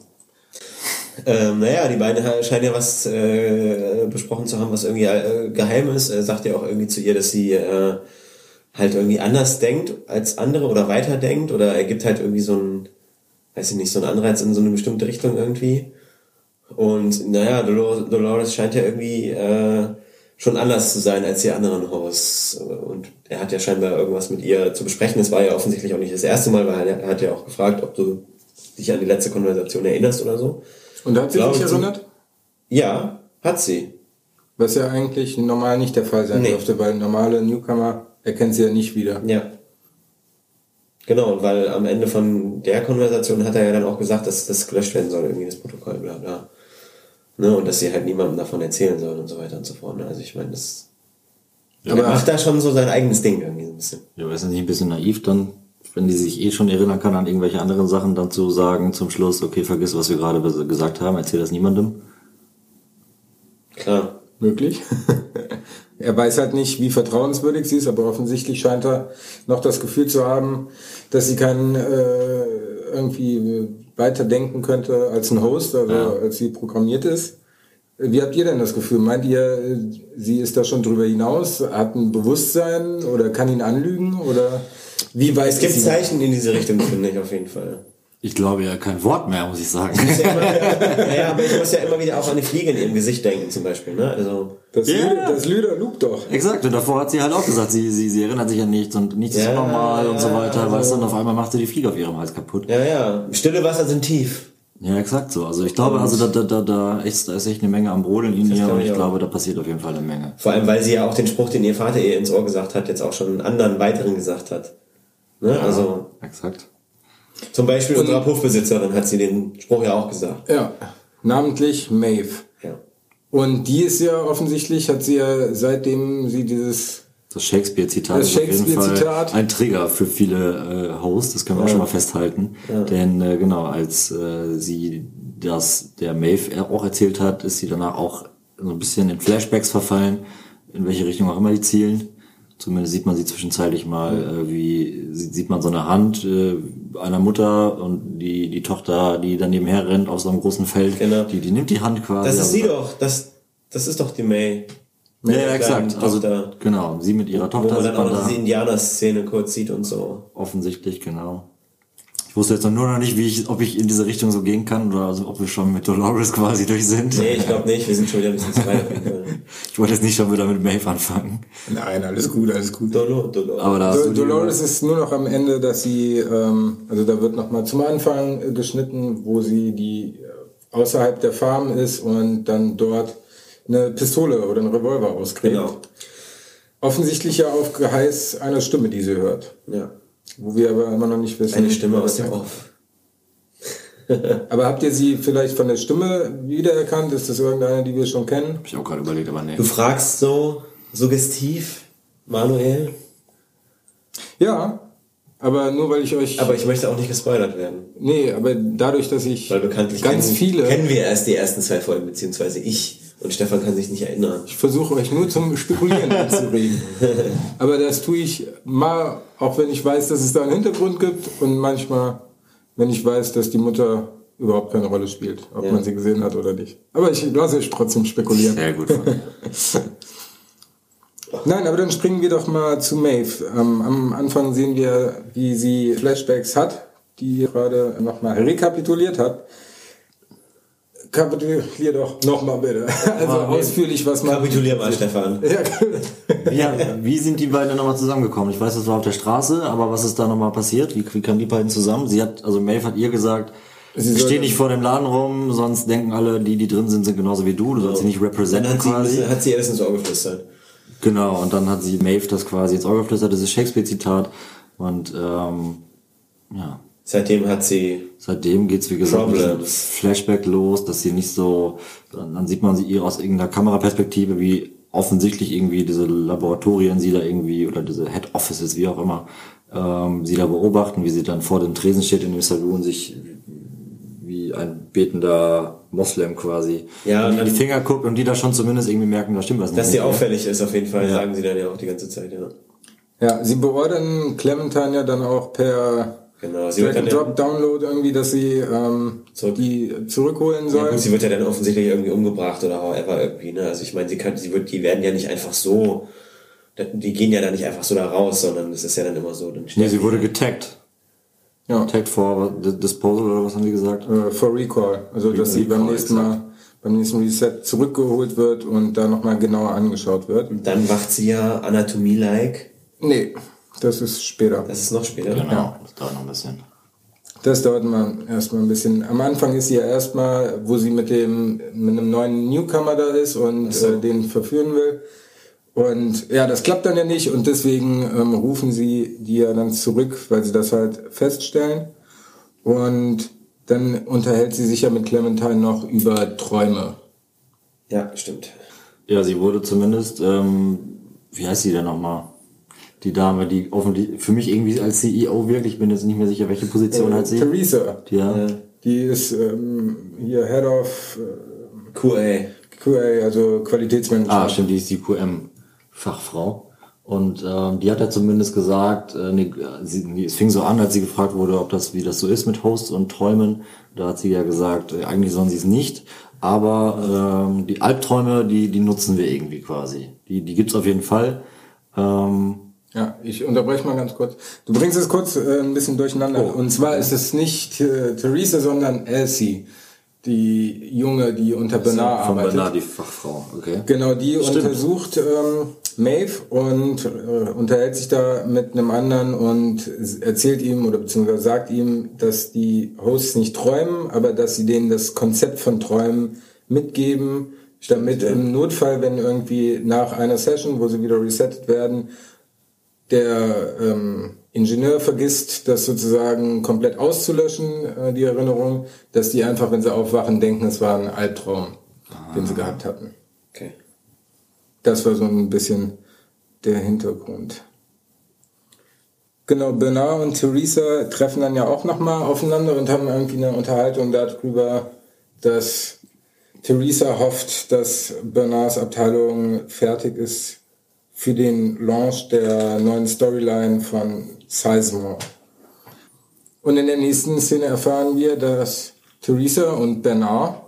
Ähm, naja, die beiden scheinen ja was äh, besprochen zu haben, was irgendwie äh, geheim ist. Er sagt ja auch irgendwie zu ihr, dass sie äh, halt irgendwie anders denkt als andere oder weiter denkt oder er gibt halt irgendwie so ein, weiß ich nicht, so einen Anreiz in so eine bestimmte Richtung irgendwie. Und naja, Dolores, Dolores scheint ja irgendwie äh, schon anders zu sein als die anderen Hosts. Und er hat ja scheinbar irgendwas mit ihr zu besprechen. Das war ja offensichtlich auch nicht das erste Mal, weil er hat ja auch gefragt, ob du dich an die letzte Konversation erinnerst oder so. Und hat sie sich ich, erinnert? Ja, hat sie. Was ja eigentlich normal nicht der Fall sein Nee. dürfte, weil normale Newcomer erkennt sie ja nicht wieder. Ja. Genau, und weil am Ende von der Konversation hat er ja dann auch gesagt, dass das gelöscht werden soll, irgendwie das Protokoll, bla bla. Ne, und dass sie halt niemandem davon erzählen soll und so weiter und so fort. Ne? Also ich meine, das Aber er macht da schon so sein eigenes Ding irgendwie so ein bisschen. Ja, aber ist das nicht ein bisschen naiv dann, wenn die sich eh schon erinnern kann an irgendwelche anderen Sachen, dann zu sagen zum Schluss, okay, vergiss, was wir gerade gesagt haben, erzähl das niemandem. Klar. möglich. er weiß halt nicht, wie vertrauenswürdig sie ist, aber offensichtlich scheint er noch das Gefühl zu haben, dass sie keinen äh, irgendwie weiterdenken könnte als ein Host, also als sie programmiert ist. Wie habt ihr denn das Gefühl? Meint ihr, sie ist da schon drüber hinaus, hat ein Bewusstsein oder kann ihn anlügen oder wie weiß Es gibt sie? Zeichen in diese Richtung, finde ich auf jeden Fall. Ich glaube ja kein Wort mehr, muss ich sagen. Ist ja immer, naja, aber ich muss ja immer wieder auch an die Fliege in ihrem Gesicht denken, zum Beispiel. Ne? Also, Das, Ja. Lüder, das Lüder lugt doch. Exakt, und davor hat sie halt auch gesagt, sie, sie, sie erinnert sich an nichts und nichts ist Ja, normal und so weiter, also- weißt du, und auf einmal macht sie die Fliege auf ihrem Hals kaputt. ja, ja, stille Wasser sind tief. Ja, exakt so. Also ich glaube, also da, da, da, da, ist, da ist echt eine Menge am Brodeln in ihr glaube und ich auch. glaube, da passiert auf jeden Fall eine Menge. Vor allem, weil sie ja auch den Spruch, den ihr Vater ihr ins Ohr gesagt hat, jetzt auch schon einen anderen weiteren gesagt hat. Ne? Also Exakt. zum Beispiel unserer Puffbesitzerin hat sie den Spruch ja auch gesagt. Ja, namentlich Maeve. Ja. Und die ist ja offensichtlich, hat sie ja seitdem sie dieses Das Shakespeare-Zitat ist auf jeden Fall ein Trigger für viele äh, Hosts, das können wir auch schon mal festhalten. Denn äh, genau, als äh, sie das der Maeve auch erzählt hat, ist sie danach auch so ein bisschen in Flashbacks verfallen, in welche Richtung auch immer die zielen. Zumindest sieht man sie zwischenzeitlich mal, äh, wie sieht, man so eine Hand äh, einer Mutter und die die Tochter, die dann nebenher rennt auf so einem großen Feld, Genau. die die nimmt die Hand quasi. Das ist sie also- doch. Das, das ist doch die May. Ja, ja, exakt. Also Tochter. genau, sie mit ihrer Wo Tochter man sieht dann auch man noch da. diese Indianer-Szene kurz sieht und so. Offensichtlich, genau. Ich wusste jetzt nur noch nicht, wie ich, ob ich in diese Richtung so gehen kann oder also, ob wir schon mit Dolores quasi durch sind. Nee, ich glaube nicht. Wir sind schon wieder ein bisschen zu weit. Ich wollte jetzt nicht schon wieder mit Maeve anfangen. Nein, alles gut, alles gut. Dolo, Dolo. Aber da Do Dolores ist nur noch am Ende, dass sie, ähm, also da wird noch mal zum Anfang geschnitten, wo sie die äh, außerhalb der Farm ist und dann dort eine Pistole oder einen Revolver auskriegt. Genau. Offensichtlich ja auf Geheiß einer Stimme, die sie hört. Ja. Wo wir aber immer noch nicht wissen. Eine Stimme aus dem. Off. Aber habt ihr sie vielleicht von der Stimme wiedererkannt? Ist das irgendeine, die wir schon kennen? Hab ich auch gerade überlegt, aber nee. Du fragst so suggestiv, Manuel, Ja, aber nur weil ich euch. aber ich möchte auch nicht gespoilert werden. nee, aber dadurch, dass ich Weil bekanntlich ganz kennen, viele. kennen wir erst die ersten zwei Folgen, beziehungsweise ich. Und Stefan kann sich nicht erinnern. Ich versuche euch nur zum Spekulieren anzuregen. Aber das tue ich mal, auch wenn ich weiß, dass es da einen Hintergrund gibt und manchmal, wenn ich weiß, dass die Mutter überhaupt keine Rolle spielt, ob Ja. man sie gesehen hat oder nicht. Aber ich lasse euch trotzdem spekulieren. Sehr gut. Nein, aber dann springen wir doch mal zu Maeve. Ähm, am Anfang sehen wir, wie sie Flashbacks hat, die ihr gerade nochmal rekapituliert hat. Kapitulier doch nochmal bitte. Also nee. ausführlich, was man. Kapitulier mal, Stefan. Ja, Wie, wie sind die beiden nochmal zusammengekommen? Ich weiß, das war auf der Straße, aber was ist da nochmal passiert? Wie, wie kamen die beiden zusammen? Sie hat, also Maeve hat ihr gesagt, Sie steh nicht vor dem Laden rum, sonst denken alle, die, die drin sind, sind genauso wie du. Du sollst sie nicht Dann representen hat sie, quasi. hat sie erst ins Ohr geflüstert. Genau, und dann hat sie Maeve das quasi ins Auge geflüstert, dieses Shakespeare-Zitat. Und ähm, ja, Seitdem hat sie, seitdem geht's wie gesagt, mit Problems. Flashback los, dass sie nicht so, dann, dann sieht man sie ihr aus irgendeiner Kameraperspektive, wie offensichtlich irgendwie diese Laboratorien sie da irgendwie, oder diese Head Offices, wie auch immer, ähm, sie da beobachten, wie sie dann vor dem Tresen steht in dem Saloon, sich wie ein betender Moslem quasi Ja, in die dann- Finger guckt und die da schon zumindest irgendwie merken, da stimmt was nicht. dass sie auffällig ist auf jeden Fall, sagen sie dann ja auch die ganze Zeit, ja. ja, sie beordern Clementine ja dann auch per Genau, sie wird dann, ja, Drag-and-Drop-Download irgendwie, dass sie ähm, Zurück. die zurückholen ja, soll. gut, sie wird ja dann offensichtlich irgendwie umgebracht oder however irgendwie, ne? Also ich meine, sie kann, sie wird, die werden ja nicht einfach so, die gehen ja dann nicht einfach so da raus, sondern es ist ja dann immer so. Dann Nee, sie wurde getaggt. ja. Tagged for Disposal oder was haben die gesagt? äh, for Recall. Also, dass sie beim nächsten Mal, beim nächsten Reset zurückgeholt wird und da nochmal genauer angeschaut wird. Und dann wacht sie ja Anatomie-like. Nee, das ist später. Das ist noch später. Genau, das dauert noch ein bisschen. Das dauert mal erstmal ein bisschen. Am Anfang ist sie ja erstmal, wo sie mit dem mit einem neuen Newcomer da ist und äh, den verführen will. Und ja, das klappt dann ja nicht und deswegen ähm, rufen sie die ja dann zurück, weil sie das halt feststellen. Und dann unterhält sie sich ja mit Clementine noch über Träume. Ja, stimmt. Ja, sie wurde zumindest, ähm, wie heißt sie denn nochmal? Die Dame, die offensichtlich, für mich irgendwie als CEO wirklich, ich bin jetzt nicht mehr sicher, welche Position hat sie. Theresa, Ja, die ist ähm, hier Head of äh, QA. QA, also Qualitätsmanagement. ah, stimmt, die ist die QM-Fachfrau. Und ähm, die hat ja zumindest gesagt, äh, nee, sie, es fing so an, als sie gefragt wurde, ob das, wie das so ist mit Hosts und Träumen. Da hat sie ja gesagt, äh, eigentlich sollen sie es nicht, aber ähm, die Albträume, die, die nutzen wir irgendwie quasi. Die, die gibt's auf jeden Fall. Ähm, Ja, ich unterbreche mal ganz kurz. Du bringst es kurz äh, ein bisschen durcheinander. Oh, Und zwar ist es nicht äh, Theresa, sondern Elsie, die Junge, die unter Bernard von arbeitet. Bernard, die Fachfrau, okay. Genau, die Stimmt. untersucht ähm, Maeve und äh, unterhält sich da mit einem anderen und erzählt ihm oder beziehungsweise sagt ihm, dass die Hosts nicht träumen, aber dass sie denen das Konzept von Träumen mitgeben, damit im Notfall, wenn irgendwie nach einer Session, wo sie wieder resettet werden, der ähm, Ingenieur vergisst, das sozusagen komplett auszulöschen, äh, die Erinnerung, dass die einfach, wenn sie aufwachen, denken, es war ein Albtraum, den sie gehabt hatten. Okay. Das war so ein bisschen der Hintergrund. Genau, Bernard und Theresa treffen dann ja auch nochmal aufeinander und haben irgendwie eine Unterhaltung darüber, dass Theresa hofft, dass Bernards Abteilung fertig ist für den Launch der neuen Storyline von Sizemore. Und in der nächsten Szene erfahren wir, dass Theresa und Bernard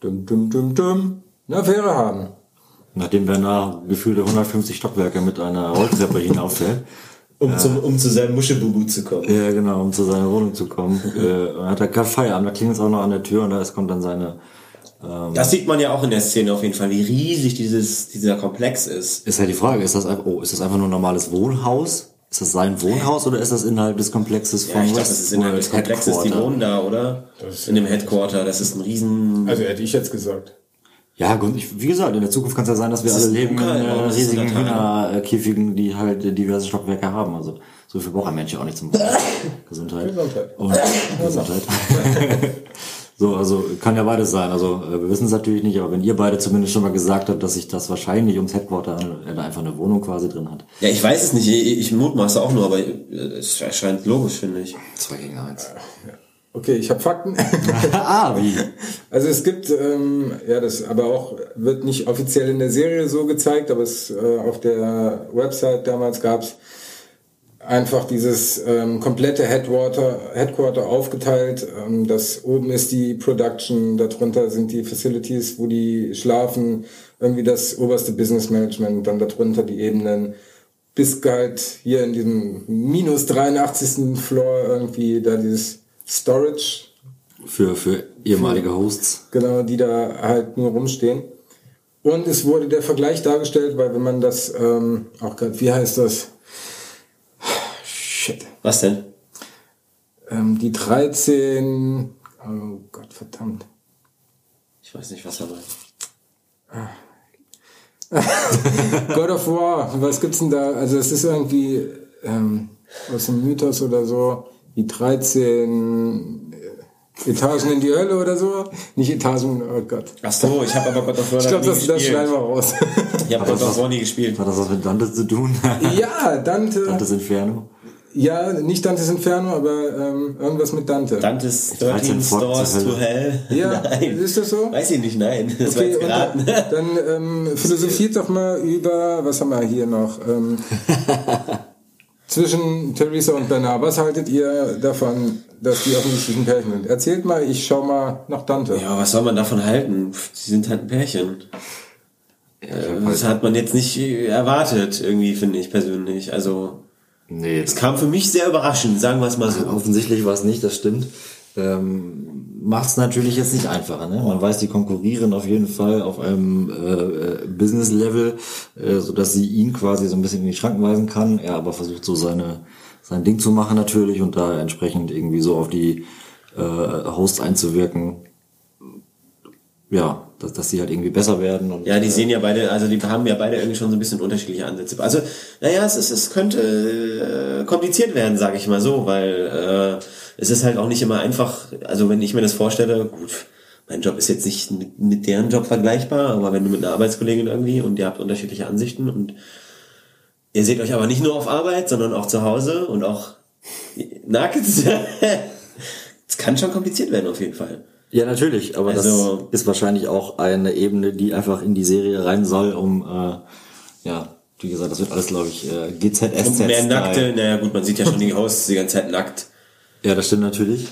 dum, dum, dum, dum, eine Affäre haben. Nachdem Bernard gefühlte 150 Stockwerke mit einer Rolltreppe hinaufhält. Um, zum, um zu seinem Muschebubu zu kommen. Ja, genau, um zu seiner Wohnung zu kommen. äh, hat er gerade Feierabend, da klingelt es auch noch an der Tür und da ist- kommt dann seine, Das sieht man ja auch in der Szene auf jeden Fall, wie riesig dieses, dieser Komplex ist. ist halt die Frage, ist das einfach, oh, ist das einfach nur ein normales Wohnhaus? Ist das sein Wohnhaus oder ist das innerhalb des Komplexes Ja, von ich glaube, das ist innerhalb des Komplexes, die wohnen da, oder? In dem Headquarter, das ist ein riesen... Also hätte ich jetzt gesagt. Ja, gut, ich, wie gesagt, in der Zukunft kann es ja sein, dass wir Das alle leben in äh, riesigen Hühnerkäfigen, die halt diverse Stockwerke haben. Also so viel braucht ein Mensch ja auch nicht zum Gesundheit. Gesundheit. Und Gesundheit. so, also kann ja beides sein. Also äh, wir wissen es natürlich nicht, aber wenn ihr beide zumindest schon mal gesagt habt, dass sich das wahrscheinlich ums Headquarter er da einfach eine Wohnung quasi drin hat. Ja, ich weiß es nicht, ich, ich mutmaße auch nur, aber äh, es erscheint logisch, finde ich. Zwei gegen eins. Okay, ich habe Fakten. ah, wie? Also es gibt, ähm, ja, das aber auch wird nicht offiziell in der Serie so gezeigt, aber es äh, auf der Website damals gab's einfach dieses ähm, komplette Headwater, Headquarter aufgeteilt. Ähm, das oben ist die Production, darunter sind die Facilities, wo die schlafen, irgendwie das oberste Business Management, dann darunter die Ebenen, bis halt hier in diesem minus 83. Floor irgendwie da dieses Storage Für, für ehemalige Hosts. genau, die da halt nur rumstehen. Und es wurde der Vergleich dargestellt, weil wenn man das, ähm, auch gerade, wie heißt das? Shit. Was denn? Ähm, die 13, oh Gott, verdammt. Ich weiß nicht, was er meint. God of War, was gibt's denn da? Also es ist irgendwie ähm, aus dem Mythos oder so, die 13 äh, Etagen in die Hölle oder so. Nicht Etagen, oh Gott. Ach so, ich habe aber God of War Ich glaube, nie das, das gespielt. schneiden wir raus. Ich habe God of War nie gespielt. Hat das was mit Dante zu tun? ja, Dante. Dantes Inferno? Ja, nicht Dantes Inferno, aber ähm, irgendwas mit Dante. Dantes 13 13 Pfad Stores to Hell. Ja, nein. ist das so? Weiß ich nicht, nein. Das war Okay, jetzt und geraten. dann, dann ähm, philosophiert doch mal über, was haben wir hier noch? Ähm, zwischen Theresa und Bernard. Was haltet ihr davon, dass die offensichtlich ein Pärchen sind? Erzählt mal, ich schau mal nach Dante. Ja, was soll man davon halten? Sie sind halt ein Pärchen. Äh, Das hat man jetzt nicht erwartet, irgendwie, finde ich persönlich. Also, Nee, es kam für mich sehr überraschend, sagen wir es mal so. offensichtlich war es nicht, das stimmt. Ähm, Macht es natürlich jetzt nicht einfacher. Ne? Man weiß, die konkurrieren auf jeden Fall auf einem äh, Business-Level, äh, sodass sie ihn quasi so ein bisschen in die Schranken weisen kann. Er aber versucht so seine sein Ding zu machen natürlich und da entsprechend irgendwie so auf die äh, Hosts einzuwirken. Ja, dass, dass sie halt irgendwie besser werden. Und, Ja, die sehen ja beide, also die haben ja beide irgendwie schon so ein bisschen unterschiedliche Ansätze. Also, naja, es, ist, es könnte äh, kompliziert werden, sage ich mal so, weil äh, es ist halt auch nicht immer einfach, also wenn ich mir das vorstelle, gut, mein Job ist jetzt nicht mit, mit deren Job vergleichbar, aber wenn du mit einer Arbeitskollegin irgendwie und ihr habt unterschiedliche Ansichten und ihr seht euch aber nicht nur auf Arbeit, sondern auch zu Hause und auch nackt, es kann schon kompliziert werden auf jeden Fall. Ja, natürlich, aber Also- das ist wahrscheinlich auch eine Ebene, die einfach in die Serie rein soll, um, äh, ja, wie gesagt, das wird alles, glaube ich, äh, GZSZ. Und mehr nackte, naja gut, man sieht ja schon die Hosts die ganze Zeit nackt. Ja, das stimmt natürlich.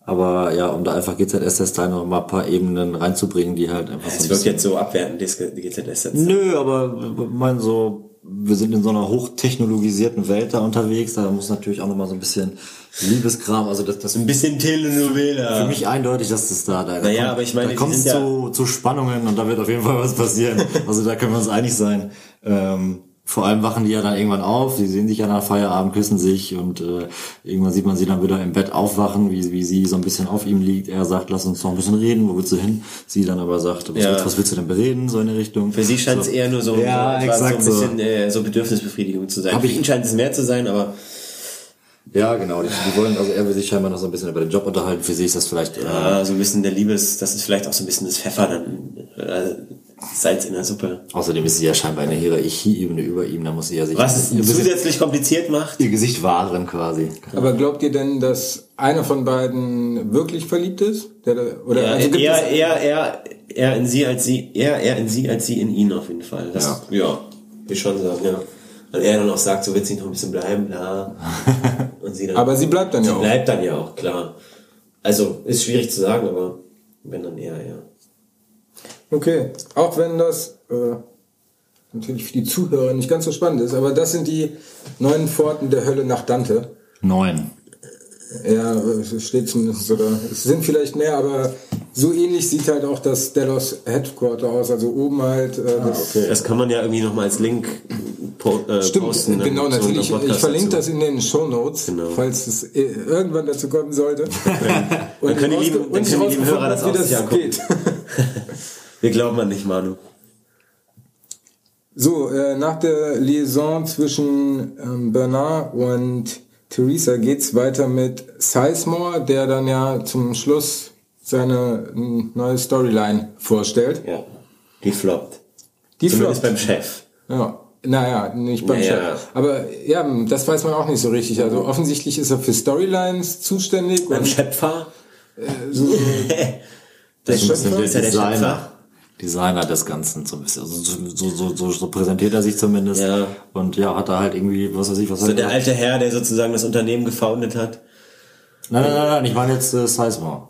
Aber ja, um da einfach GZSZ-Style noch mal ein paar Ebenen reinzubringen, die halt einfach Es so ein wirkt jetzt so abwertend, das GZS jetzt. Nö, aber mein so, wir sind in so einer hochtechnologisierten Welt da unterwegs, da muss natürlich auch noch mal so ein bisschen Liebeskram, also das, das Ein bisschen Telenovela. für mich eindeutig, dass das da, da, Naja, kommt, aber ich meine, da kommt es sind ja- zu, zu Spannungen und da wird auf jeden Fall was passieren. Also da können wir uns einig sein. Ähm, vor allem wachen die ja dann irgendwann auf, sie sehen sich ja nach Feierabend, küssen sich und äh, irgendwann sieht man sie dann wieder im Bett aufwachen, wie, wie sie so ein bisschen auf ihm liegt. Er sagt, lass uns noch ein bisschen reden, wo willst du hin? Sie dann aber sagt, was, Ja. willst, was willst du denn bereden, so in der Richtung. Für sie scheint es so. eher nur so, Ja, so, exakt so so. ein bisschen Äh, so Bedürfnisbefriedigung zu sein. Hab Für ich- ihn scheint es mehr zu sein, aber Ja, genau. Die, die wollen, also er will sich scheinbar noch so ein bisschen über den Job unterhalten. Für sie ist das vielleicht... Äh, ja, so ein bisschen der Liebes, das ist vielleicht auch so ein bisschen das Pfeffer, dann äh, Salz in der Suppe. außerdem ist sie ja scheinbar eine Hierarchieebene über ihm, da muss sie ja sich Was es zusätzlich kompliziert macht. ihr Gesicht wahren quasi. Aber glaubt ihr denn, dass einer von beiden wirklich verliebt ist? Der, da- oder Ja, also gibt eher, es, eher, eher, eher in sie als sie, eher, eher in sie als sie in ihn auf jeden Fall. Das, ja. ja, will ich schon sagen, ja. Weil er dann auch sagt, so willst du nicht noch ein bisschen bleiben, bla. Und sie dann, aber sie bleibt dann sie ja auch. bleibt dann ja auch, klar. Also, ist schwierig zu sagen, aber wenn dann eher, ja. Okay, auch wenn das äh, natürlich für die Zuhörer nicht ganz so spannend ist, aber das sind die neun Pforten der Hölle nach Dante. Neun. Ja, es steht zumindest sogar. Es sind vielleicht mehr, aber so ähnlich sieht halt auch das Delos Headquarter aus. Also oben halt. Äh, das, Das kann man ja irgendwie nochmal als Link po äh, Stimmt, posten. dann genau, natürlich. unserem Ich, ich verlinke dazu. das in den Show Notes, Genau. falls es irgendwann dazu kommen sollte. Und Dann können die ich lieben- dann können die lieben Hörer das auch sich angucken. geht. Wir glauben an dich, Manu. So, äh, nach der Liaison zwischen ähm, Bernard und Theresa geht's weiter mit Sizemore, der dann ja zum Schluss seine neue Storyline vorstellt. Ja. Die floppt. Die Zumindest floppt. beim Chef. Ja, naja, nicht beim Naja. Chef. Aber ja, das weiß man auch nicht so richtig. Also offensichtlich ist er für Storylines zuständig. Beim Schöpfer. so, Das Schöpfer? ist, ist ja der Designer. Schöpfer. Designer des Ganzen so ein bisschen. Also so, so, so, so präsentiert er sich zumindest. Ja. Und ja, hat er halt irgendwie, was weiß ich, was So der er alte Herr, der sozusagen das Unternehmen gefoundet hat. Nein, nein, nein, nein, ich meine jetzt äh, Sizemore.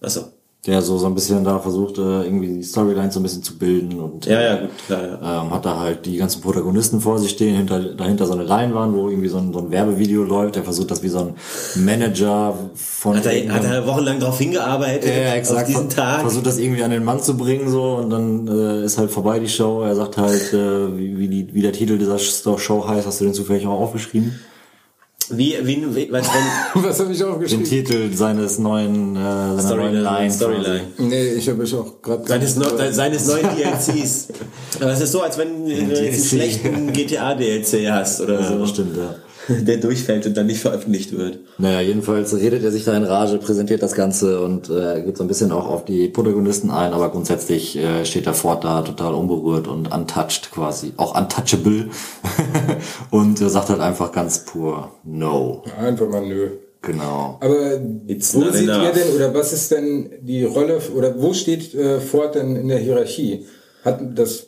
Achso. Der so, so ein bisschen da versucht, äh, irgendwie die Storyline so ein bisschen zu bilden und Ja, ja, gut, klar, ja. ähm, hat da halt die ganzen Protagonisten vor sich stehen, hinter, dahinter so eine Leinwand, wo irgendwie so ein, so ein Werbevideo läuft, der versucht das wie so ein Manager von Hat er, hat er wochenlang darauf hingearbeitet, ja, exakt. auf diesen Tag. Versucht das irgendwie an den Mann zu bringen so und dann äh, ist halt vorbei die Show. Er sagt halt, äh, wie, wie, die, wie der Titel dieser Show heißt, hast du den zufällig auch aufgeschrieben? Wie, wie, wie weißt du, Was habe ich Den aufgeschrieben? Titel seines neuen, äh, seiner Storyline, neuen Line. Storyline. Nee, ich habe ich auch gerade. Seines, neu- seines neuen DLCs. Aber es ist so, als wenn du jetzt einen DLC. schlechten GTA-DLC hast oder Ja, so. stimmt, ja. Der durchfällt und dann nicht veröffentlicht wird. Naja, jedenfalls redet er sich da in Rage, präsentiert das Ganze und äh, geht so ein bisschen auch auf die Protagonisten ein, aber grundsätzlich äh, steht der Ford da total unberührt und untouched quasi, auch untouchable und er sagt halt einfach ganz pur No. Einfach mal nö. Genau. Aber It's wo seht ihr enough. denn, oder was ist denn die Rolle, oder wo steht äh, Ford denn in der Hierarchie? Hat das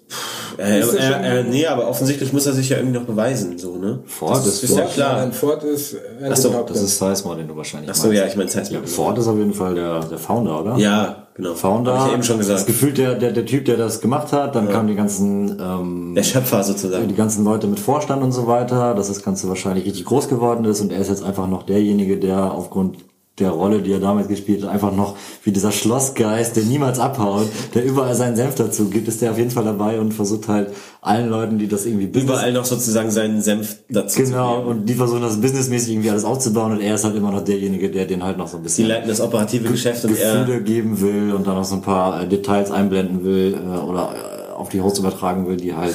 Äh, Ist das äh, äh, nee, aber offensichtlich muss er sich ja irgendwie noch beweisen, so, ne? Ford das ist ist ja Ford, klar. Nein, Ford ist Anthony Ach so, Hopkins. Das ist Sizemore, den du wahrscheinlich Ach so, meinst. ja, ich meine, Zeit. Ja, Ford ist auf jeden Fall der, der Founder, oder? Ja, genau. Founder. Hab ich ja eben schon Das gesagt. gefühlt der, der, der Typ, der das gemacht hat. Dann kamen die ganzen, ähm, Der Schöpfer die sozusagen. ganzen Leute mit Vorstand und so weiter, dass das Ganze wahrscheinlich richtig groß geworden ist und er ist jetzt einfach noch derjenige, der aufgrund der Rolle, die er damals gespielt hat, einfach noch wie dieser Schlossgeist, der niemals abhaut, der überall seinen Senf dazu gibt, ist der auf jeden Fall dabei und versucht halt allen Leuten, die das irgendwie Business Überall noch sozusagen seinen Senf dazu Genau, zu geben. und die versuchen das businessmäßig irgendwie alles aufzubauen und er ist halt immer noch derjenige, der den halt noch so ein Die bisschen leiten das operative Geschäft und er... Gefühle geben will und dann noch so ein paar äh, Details einblenden will äh, oder äh, auf die Host übertragen will, die halt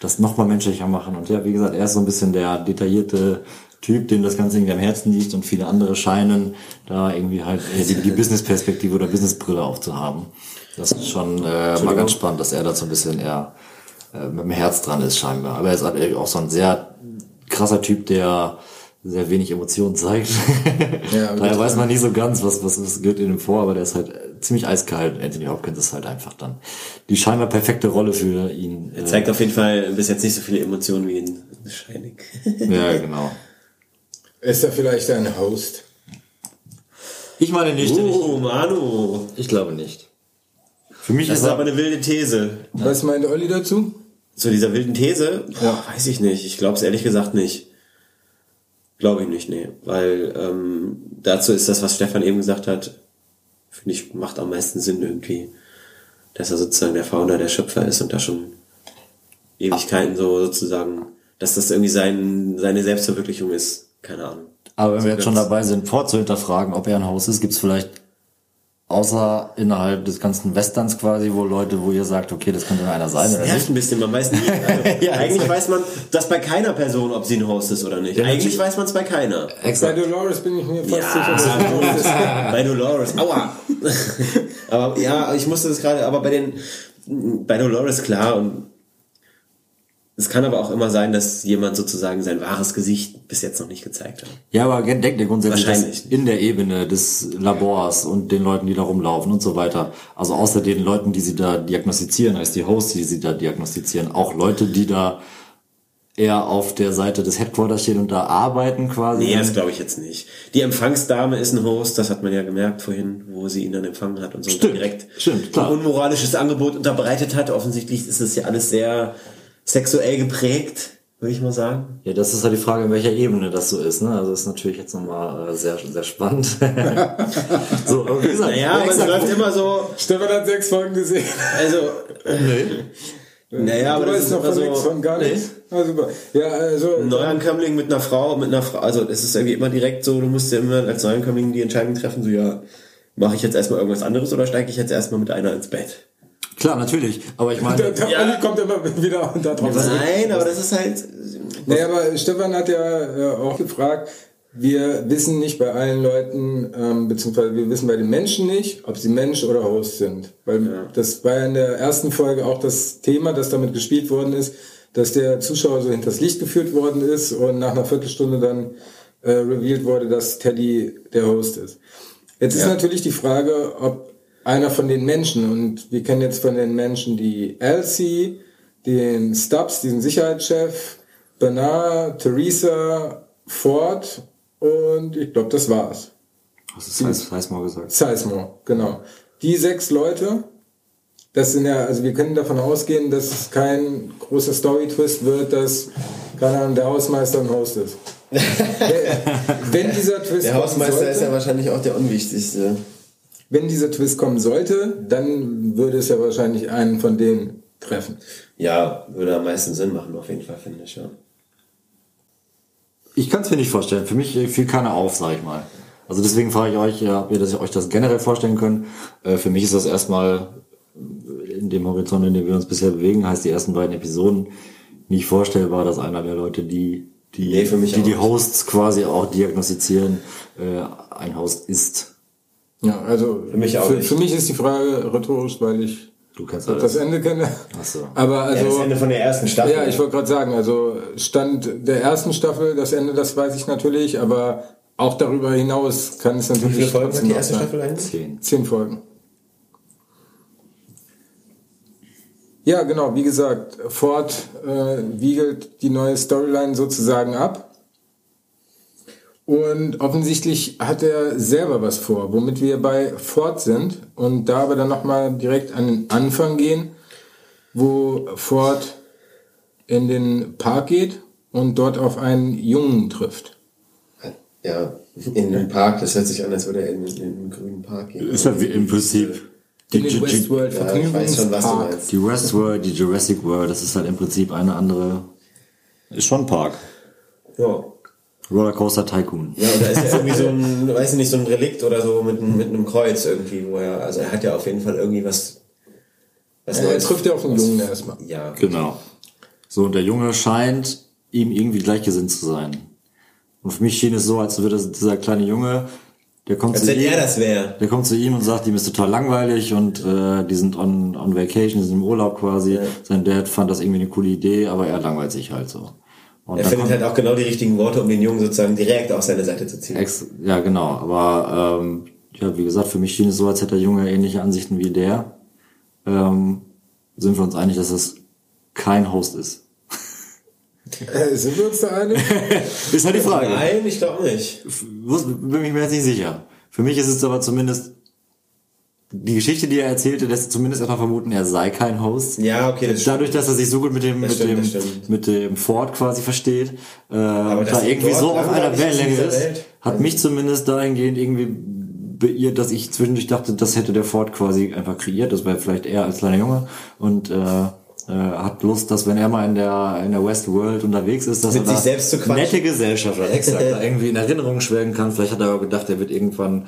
das nochmal menschlicher machen. Und ja, wie gesagt, er ist so ein bisschen der detaillierte Typ, dem das Ganze irgendwie am Herzen liegt und viele andere scheinen da irgendwie halt äh, die, die Business-Perspektive oder Businessbrille aufzuhaben. Das ist schon äh, mal ganz spannend, dass er da so ein bisschen eher äh, mit dem Herz dran ist scheinbar. Aber er ist halt auch so ein sehr krasser Typ, der sehr wenig Emotionen zeigt. Ja, Daher weiß man nie so ganz, was, was, was geht in ihm vor, aber der ist halt äh, ziemlich eiskalt. Anthony Hopkins ist halt einfach dann die scheinbar perfekte Rolle für ihn. Er zeigt auf jeden Fall bis jetzt nicht so viele Emotionen wie in Shining. ja, genau. ist er vielleicht ein Host? Ich meine nicht. Oh, Manu. Ich, glaube nicht. Für mich Das ist er, aber eine wilde These. Was meint Olli dazu? Zu dieser wilden These? Boah, Weiß ich nicht. Ich glaube es ehrlich gesagt nicht. Glaube ich nicht, nee. Weil ähm, dazu ist das, was Stefan eben gesagt hat, finde ich, macht am meisten Sinn irgendwie. Dass er sozusagen der Founder, der Schöpfer ist und da schon Ewigkeiten so sozusagen, dass das irgendwie sein, seine Selbstverwirklichung ist. Keine Ahnung. aber wenn wir jetzt schon dabei sind, vorzuhinterfragen, ob er ein Haus ist, gibt es vielleicht außer innerhalb des ganzen Westerns quasi, wo Leute, wo ihr sagt, okay, das könnte einer sein Das oder nervt nicht. ein bisschen, man weiß nie. Also, Ja, eigentlich weiß man das bei keiner Person, ob sie ein Host ist oder nicht. Ja, eigentlich weiß man es bei keiner. Bei Exakt. Dolores bin ich mir fast Ja, sicher, dass ein Host ist. bei Dolores. Aua. aber ja, ich musste das gerade, aber bei den, bei Dolores klar und es kann aber auch immer sein, dass jemand sozusagen sein wahres Gesicht bis jetzt noch nicht gezeigt hat. Ja, aber denkt ihr grundsätzlich, Wahrscheinlich. in der Ebene des Labors und den Leuten, die da rumlaufen und so weiter, also außer den Leuten, die sie da diagnostizieren, heißt die Hosts, die sie da diagnostizieren, auch Leute, die da eher auf der Seite des Headquarters stehen und da arbeiten quasi. Nee, das glaube ich jetzt nicht. Die Empfangsdame ist ein Host, das hat man ja gemerkt vorhin, wo sie ihn dann empfangen hat und so Stimmt, direkt stimmt, klar. ein unmoralisches Angebot unterbreitet hat. Offensichtlich ist es ja alles sehr sexuell geprägt, würde ich mal sagen. Ja, das ist halt die Frage, in welcher Ebene das so ist. Ne? Also das ist natürlich jetzt nochmal äh, sehr, sehr spannend. so, aber wie gesagt, Naja, aber es läuft immer so, Stefan hat sechs Folgen gesehen. also, naja, aber das ist noch immer von nichts, so, von gar nichts. Ah, super. Ja, also, ein Neuankömmling mit einer Frau, mit einer Frau, also es ist irgendwie immer direkt so, du musst ja immer als Neuankömmling die Entscheidung treffen, so ja, mache ich jetzt erstmal irgendwas anderes oder steige ich jetzt erstmal mit einer ins Bett? Klar, natürlich. Aber ich der, meine, der Ja. Olli kommt immer wieder da drauf zurück. Nein, aber das ist halt, Nee, aber Stefan hat ja äh, auch gefragt, wir wissen nicht bei allen Leuten, ähm, beziehungsweise wir wissen bei den Menschen nicht, ob sie Mensch oder Host sind. Weil das war ja in der ersten Folge auch das Thema, das damit gespielt worden ist, dass der Zuschauer so hinters Licht geführt worden ist und nach einer Viertelstunde dann äh, revealed wurde, dass Teddy der Host ist. Jetzt ist natürlich die Frage, ob einer von den Menschen, und wir kennen jetzt von den Menschen die Elsie, den Stubbs, diesen Sicherheitschef, Bernard, Theresa, Ford und ich glaube, das war's. was ist heißt, heißt mal gesagt. Sizemore, genau. die sechs Leute, das sind ja, also wir können davon ausgehen, dass es kein großer Story-Twist wird, dass, keine Ahnung, der Hausmeister ein Host ist. wenn dieser Twist Der Hausmeister sollte, ist ja wahrscheinlich auch der unwichtigste. Wenn dieser Twist kommen sollte, dann würde es ja wahrscheinlich einen von denen treffen. Ja, würde am meisten Sinn machen, auf jeden Fall, finde ich, ja. Ich kann es mir nicht vorstellen. Für mich äh, fiel keiner auf, sag ich mal. Also deswegen frage ich euch, ja, ob ihr das, euch das generell vorstellen könnt. Äh, für mich ist das erstmal äh, in dem Horizont, in dem wir uns bisher bewegen, heißt die ersten beiden Episoden nicht vorstellbar, dass einer der Leute, die die, Nee, für mich die, die. Hosts quasi auch diagnostizieren, äh, ein Host ist. Ja, also Für mich auch für, für mich ist die Frage rhetorisch, weil ich Du kennst das alles. Ende kenne. Ach so. Aber ja also das Ende von der ersten Staffel. Ja, ich wollte gerade sagen, also Stand der ersten Staffel, das Ende, das weiß ich natürlich, aber auch darüber hinaus kann es Wie natürlich viele Folgen hat die erste sein. Staffel eigentlich? Zehn. Zehn Folgen. Ja, genau, wie gesagt, Ford äh, wiegelt die neue Storyline sozusagen ab. Und offensichtlich hat er selber was vor, womit wir bei Ford sind. Und da aber dann nochmal direkt an den Anfang gehen, wo Ford in den Park geht und dort auf einen Jungen trifft. Ja, in den Park, das hört sich an, als würde er in, in den grünen Park gehen. Ist ja wie im Prinzip die, den die, die, Westworld Ja, ich weiß schon, was du Vergnügungspark. meinst. die Westworld, die Jurassic World, das ist halt im Prinzip eine andere. Ist schon ein Park. Ja. Rollercoaster Tycoon. Ja, und da ist ja irgendwie so ein, weiß ich nicht, so ein Relikt oder so mit, einem- mit einem Kreuz irgendwie, wo er, also er hat ja auf jeden Fall irgendwie was, was Er trifft ja auch einen Jungen erstmal. Ja, Genau. So, und der Junge scheint ihm irgendwie gleichgesinnt zu sein. Und für mich schien es so, als würde das- dieser kleine Junge, der kommt als zu wenn ihm, er das wäre. der kommt zu ihm und sagt, ihm ist total langweilig und äh, die sind on, on vacation, die sind im Urlaub quasi. Sein Dad fand das irgendwie eine coole Idee, aber er langweilt sich halt so. Und Er findet halt auch genau die richtigen Worte, um den Jungen sozusagen direkt auf seine Seite zu ziehen. Ex ja, genau. Aber ähm, ja, wie gesagt, für mich schien es so, als hätte der Junge ähnliche Ansichten wie der. Ähm, sind wir uns einig, dass es kein Host ist. Äh, sind wir uns da einig? Ist halt die Frage. Nein, ich glaube nicht. Bin ich mir jetzt nicht sicher. Für mich ist es aber zumindest die Geschichte, die er erzählte, lässt zumindest erstmal vermuten, er sei kein Host. Ja, okay, das Dadurch, dass er sich so gut mit dem, Das mit stimmt, dem, stimmt. mit dem Ford quasi versteht, äh, da irgendwie so auf einer Wellenlänge ist, Welt. hat mich zumindest dahingehend irgendwie beirrt, dass ich zwischendurch dachte, das hätte der Ford quasi einfach kreiert, das wäre vielleicht er als kleiner Junge und äh, äh, hat Lust, dass wenn er mal in der in der Westworld unterwegs ist, dass Mit er sich selbst zu quatschen. nette Gesellschaft hat, exakt, da irgendwie in Erinnerung schwelgen kann. Vielleicht hat er auch gedacht, er wird irgendwann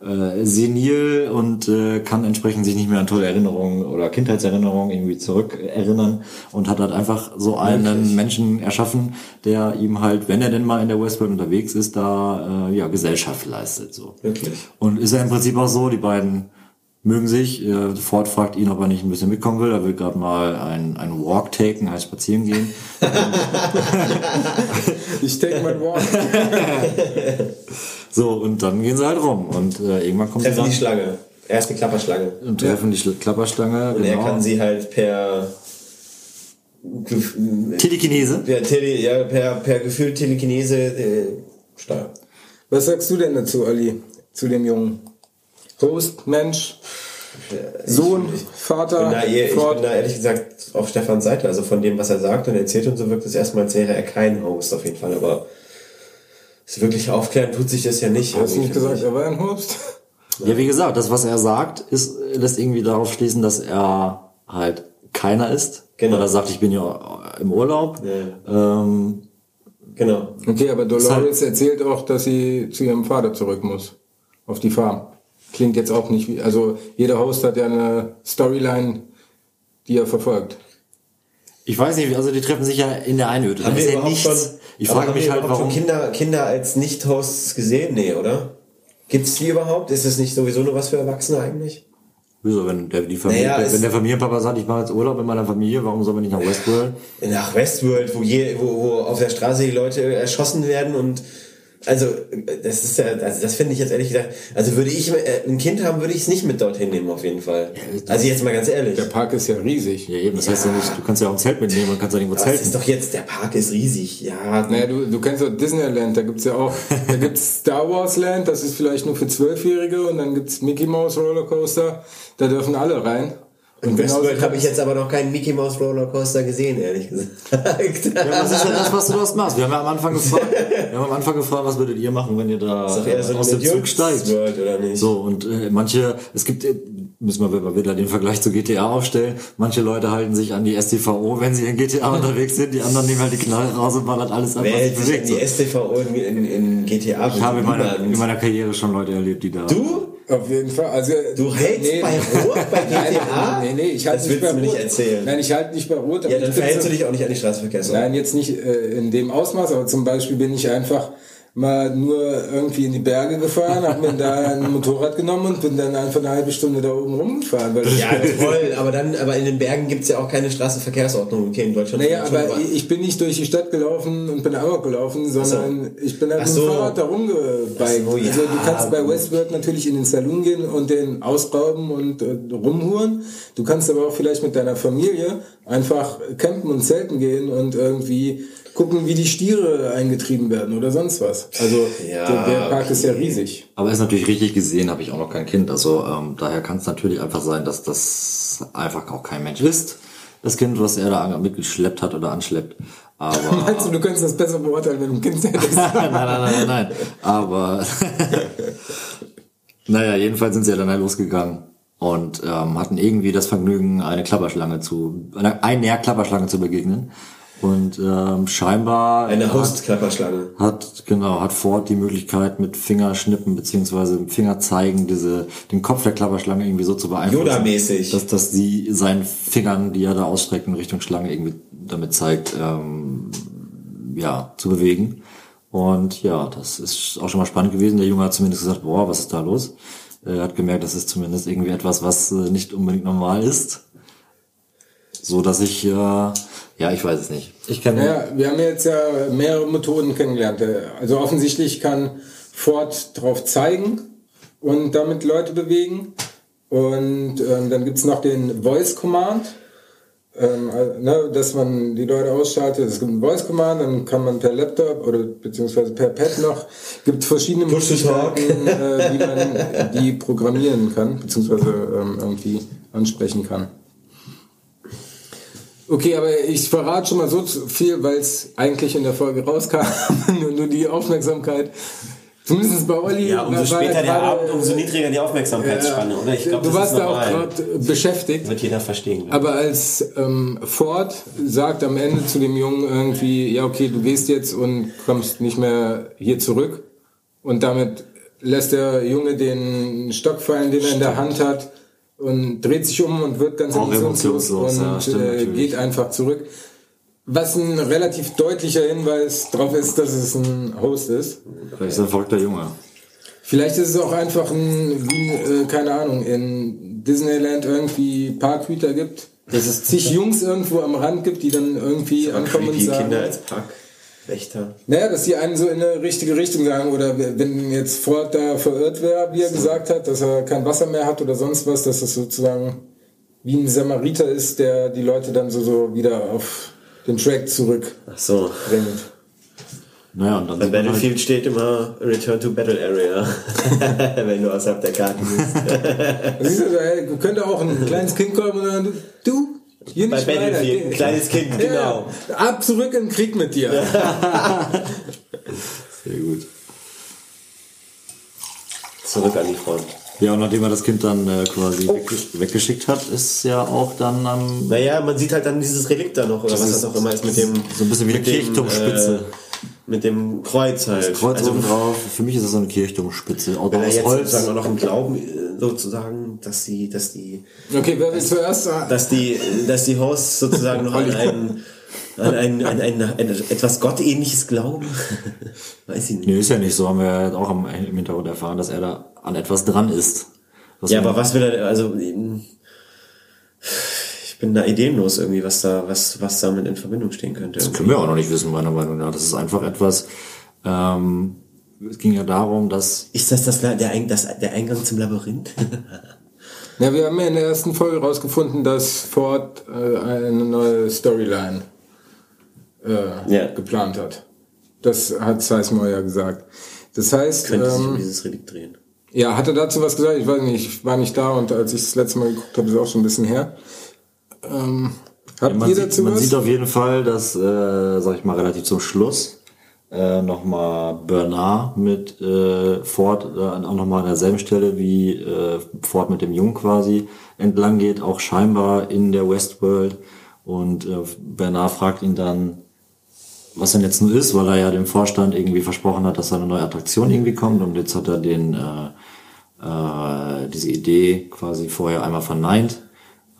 äh, senil und äh, kann entsprechend sich nicht mehr an tolle Erinnerungen oder Kindheitserinnerungen irgendwie zurückerinnern und hat halt einfach so einen Menschen erschaffen, der ihm halt, wenn er denn mal in der Westworld unterwegs ist, da äh, ja Gesellschaft leistet so. Wirklich. Und ist ja im Prinzip auch so, die beiden mögen sich. Äh, Ford fragt ihn, ob er nicht ein bisschen mitkommen will. Er will gerade mal ein, ein Walk taken, heißt spazieren gehen. Ich take my walk. So, und dann gehen sie halt rum. Und äh, irgendwann kommen Treffen sie die Schlange. Er ist eine Klapperschlange. und treffen die Schla- Klapperstange. Und er genau. kann sie halt per Telekinese. per, Tele, ja, per, per gefühlt Telekinese äh, steuern. Was sagst du denn dazu, Ali? Zu dem Jungen? Host, Mensch, Sohn, Ich Vater, bin, da, eher- ich Ford. bin da ehrlich gesagt auf Stefans Seite. Also von dem, was er sagt und erzählt und so wirkt es erstmal, als wäre er kein Host auf jeden Fall. Aber so wirklich aufklären tut sich das ja nicht. Hast du nicht gesagt, er war ein Host? Ja, wie gesagt, das, was er sagt, ist, lässt irgendwie darauf schließen, dass er halt keiner ist. Genau. Weil er sagt, ich bin ja im Urlaub. Ähm, ich. Genau. Okay, aber halt Dolores erzählt auch, dass sie zu ihrem Vater zurück muss. Auf die Farm. Klingt jetzt auch nicht wie, also jeder Host hat ja eine Storyline, die er verfolgt. ich weiß nicht, also die treffen sich ja in der Einöde. Haben ist wir ja überhaupt nichts. schon, ich frage mich halt, warum. schon Kinder, Kinder als Nicht-Hosts gesehen? Nee, oder? Gibt's die überhaupt? Ist das nicht sowieso nur was für Erwachsene eigentlich? Wieso, wenn der, die Familie, Naja, es- wenn der Familienpapa sagt, ich mache jetzt Urlaub mit meiner Familie, warum soll man nicht nach Westworld? Nach Westworld, wo, je, wo, wo auf der Straße die Leute erschossen werden und Also, das ist ja, also das finde ich jetzt ehrlich gesagt, also würde ich äh, ein Kind haben, würde ich es nicht mit dorthin nehmen, auf jeden Fall. Also jetzt mal ganz ehrlich. Der Park ist ja riesig. Ja, eben, das heißt ja nicht, du kannst ja auch ein Zelt mitnehmen und kannst ja irgendwo Das zelten. ist doch jetzt, der Park ist riesig, ja. Naja, du, du kennst doch Disneyland, da gibt's ja auch, da gibt's Star Wars Land, das ist vielleicht nur für Zwölfjährige und dann gibt's Mickey Mouse Rollercoaster, da dürfen alle rein. Und genauso Westworld habe ich jetzt aber noch keinen Mickey Mouse Rollercoaster gesehen, ehrlich gesagt. Ja, das ist ja das, was du dort machst. Wir haben ja am Anfang gefragt, wir haben am Anfang gefragt, was würdet ihr machen, wenn ihr da aus dem Zug steigt? World, oder nicht? So, und äh, manche, es gibt, äh, müssen wir mal wieder den Vergleich zu GTA aufstellen, manche Leute halten sich an die STVO, wenn sie in GTA unterwegs sind, die anderen nehmen halt die Knarre raus und ballern alles ab, Wer was sich bewegt. die STVO in, in, in GTA? Ich habe in meiner, in meiner Karriere schon Leute erlebt, die da... Du? Auf jeden Fall. Also, Du hältst bei Rot bei GTA? Nee, nee, ich halte Das nicht willst bei du mir nicht Rot. erzählen. Nein, ich halte nicht bei Rot. Ja, dann verhältst du dich auch nicht an die Straßenverkehrsordnung. Nein, jetzt nicht äh, in dem Ausmaß, aber zum Beispiel bin ich einfach mal nur irgendwie in die Berge gefahren, habe mir da ein Motorrad genommen und bin dann einfach eine halbe Stunde da oben rumgefahren. Weil Ja, toll, aber dann, aber in den Bergen gibt's ja auch keine Straßenverkehrsordnung. Okay, in Deutschland. naja, schon, aber ich bin nicht durch die Stadt gelaufen und bin Amok gelaufen, sondern ich bin halt Ach mit so. dem Fahrrad da rumgebiked. So, ja, also du kannst bei. Westworld natürlich in den Saloon gehen und den ausrauben und äh, rumhuren. Du kannst aber auch vielleicht mit deiner Familie einfach campen und zelten gehen und irgendwie gucken, wie die Stiere eingetrieben werden oder sonst was. Also Ja, der, der Park ist ja riesig. Aber ist natürlich richtig gesehen, habe ich auch noch kein Kind. Also ähm, daher kann es natürlich einfach sein, dass das einfach auch kein Mensch ist. Das Kind, was er da mitgeschleppt hat oder anschleppt. Aber Meinst du, du könntest das besser beurteilen, wenn du ein Kind hättest? nein, nein, nein, nein, nein. Aber naja, jedenfalls sind sie ja dann halt losgegangen und ähm, hatten irgendwie das Vergnügen, eine Klapperschlange zu, einer, einer Klapperschlange zu begegnen. Und ähm, scheinbar Eine hat, Hostklapperschlange. hat genau hat Ford die Möglichkeit mit Fingerschnippen beziehungsweise mit Fingerzeigen diese den Kopf der Klapperschlange irgendwie so zu beeinflussen, Yoda-mäßig. dass dass sie seinen Fingern, die er da ausstreckt in Richtung Schlange irgendwie damit zeigt, ähm, ja, zu bewegen. Und ja, das ist auch schon mal spannend gewesen. Der Junge hat zumindest gesagt, boah, was ist da los? Er hat gemerkt, das ist zumindest irgendwie etwas, was äh, nicht unbedingt normal ist. So dass ich, äh, ja, ich weiß es nicht. Ich kenne Ja, wir haben jetzt ja mehrere Methoden kennengelernt. Also offensichtlich kann Ford drauf zeigen und damit Leute bewegen. Und ähm, dann gibt's noch den Voice Command, ähm, äh, ne, dass man die Leute ausschaltet. Es gibt einen Voice Command, dann kann man per Laptop oder beziehungsweise per Pad noch, gibt verschiedene. Möglichkeiten, äh, wie man die programmieren kann, beziehungsweise ähm, irgendwie ansprechen kann. Okay, aber ich verrate schon mal so viel, weil es eigentlich in der Folge rauskam. nur, nur die Aufmerksamkeit. Zumindest bei Olli. Ja, umso später der gerade, Abend, umso niedriger die Aufmerksamkeitsspanne, oder? Ich glaube, du warst da auch gerade beschäftigt. Wird jeder verstehen. glaub. Aber als ähm, Ford sagt am Ende zu dem Jungen irgendwie, ja okay, du gehst jetzt und kommst nicht mehr hier zurück. Und damit lässt der Junge den Stock fallen, den er in der Hand hat und dreht sich um und wird ganz Auch emotionslos emotionslos, ja, und stimmt äh, geht einfach zurück. Was ein relativ deutlicher Hinweis darauf ist, dass es ein Host ist. Vielleicht ist ein verrückter Junge. Vielleicht ist es auch einfach ein, wie, äh, keine Ahnung, in Disneyland irgendwie Parkhüter gibt, dass es zig Jungs irgendwo am Rand gibt, die dann irgendwie ankommen und sagen, Kinder als Parkwächter. naja, dass die einen so in eine richtige Richtung sagen oder wenn jetzt Ford da verirrt wäre, wie er gesagt hat, dass er kein Wasser mehr hat oder sonst was, dass das sozusagen wie ein Samariter ist, der die Leute dann so, so wieder auf den Track zurückbringt. Ach so. Naja, und dann Bei halt, Battlefield steht immer Return to Battle Area, wenn du außerhalb der Karten bist. Siehst du, ey, könnte auch ein kleines Kind kommen und dann, du, hier Bei. Battlefield, ein kleines Kind, genau. Ja, ab zurück in den Krieg mit dir. sehr gut. Zurück an die Front. Ja, und nachdem er das Kind dann äh, quasi wegge weggeschickt hat, ist ja auch dann am Naja, man sieht halt dann dieses Relikt da noch, oder was ist das auch immer ist, mit dem... so ein bisschen wie eine Kirchturmspitze. Äh, mit dem Kreuz halt. Kreuz also, oben drauf. Für mich ist das so eine Kirchturmspitze. Auch wenn er aus jetzt Holz. sozusagen auch noch im Glauben äh, sozusagen, dass die, dass die, Okay, wer will zuerst sagen? dass die, dass die Hosts sozusagen noch an ein, an ein, an ein, ein etwas Gottähnliches glauben. Weiß ich nicht. Nee, ist ja nicht so. Haben wir ja auch im, im Hintergrund erfahren, dass er da an etwas dran ist. Ja, aber was will er, also, ich bin da ideenlos irgendwie, was da, was, was damit in Verbindung stehen könnte. Das können wir auch noch nicht wissen, meiner Meinung nach. Das ist einfach etwas, ähm, es ging ja darum, dass Ist das, das der, das der Eingang zum Labyrinth? Ja, wir haben ja in der ersten Folge rausgefunden, dass Ford äh, eine neue Storyline äh, Ja. geplant hat. Das hat Sizemore ja gesagt. Das heißt, Könnte sich um ähm, dieses Relikt drehen. ja, hat er dazu was gesagt? Ich weiß nicht, ich war nicht da und als ich das letzte Mal geguckt habe, ist auch schon ein bisschen her. Ähm, habt man, ihr sieht, dazu man was? sieht auf jeden Fall, dass, äh, sag ich mal, relativ zum Schluss äh, nochmal Bernard mit äh, Ford äh, auch nochmal an derselben Stelle wie äh, Ford mit dem Jungen quasi entlang geht, auch scheinbar in der Westworld. Und äh, Bernard fragt ihn dann, was denn jetzt nun ist, weil er ja dem Vorstand irgendwie versprochen hat, dass da eine neue Attraktion irgendwie kommt und jetzt hat er den äh, äh, diese Idee quasi vorher einmal verneint,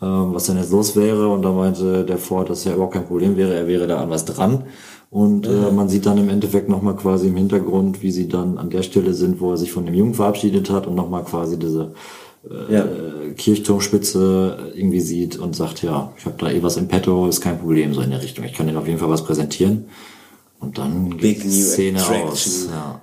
ähm, was denn jetzt los wäre und da meinte der Ford, dass ja überhaupt kein Problem wäre, er wäre da an was dran und äh, man sieht dann im Endeffekt nochmal quasi im Hintergrund, wie sie dann an der Stelle sind, wo er sich von dem Jungen verabschiedet hat und nochmal quasi diese Ja. äh, Kirchturmspitze irgendwie sieht und sagt, ja, ich habe da eh was im Petto, ist kein Problem, so in der Richtung. Ich kann Ihnen auf jeden Fall was präsentieren. Und dann Big geht die Szene aus. Ja.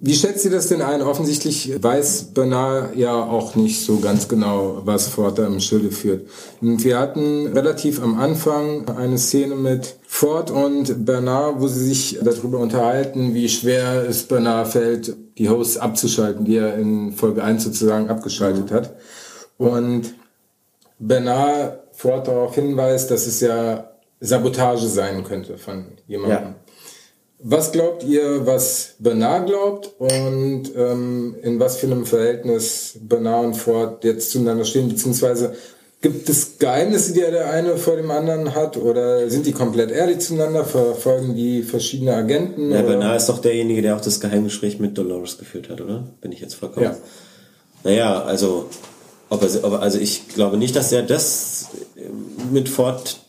Wie schätzt ihr das denn ein? Offensichtlich weiß Bernard ja auch nicht so ganz genau, was Ford da im Schilde führt. Und wir hatten relativ am Anfang eine Szene mit Ford und Bernard, wo sie sich darüber unterhalten, wie schwer es Bernard fällt, die Hosts abzuschalten, die er in Folge 1 sozusagen abgeschaltet hat. Und Bernard Ford darauf hinweist, dass es ja Sabotage sein könnte von jemandem. Ja. Was glaubt ihr, was Bernard glaubt und ähm, in was für einem Verhältnis Bernard und Ford jetzt zueinander stehen, beziehungsweise gibt es Geheimnisse, die der eine vor dem anderen hat oder sind die komplett ehrlich zueinander, verfolgen die verschiedene Agenten? Ja? Bernard ist doch derjenige, der auch das Geheimgespräch mit Dolores geführt hat, oder? Bin ich jetzt vollkommen. Ja. Naja, also, ob er, ob also ich glaube nicht, dass er das äh, mit Ford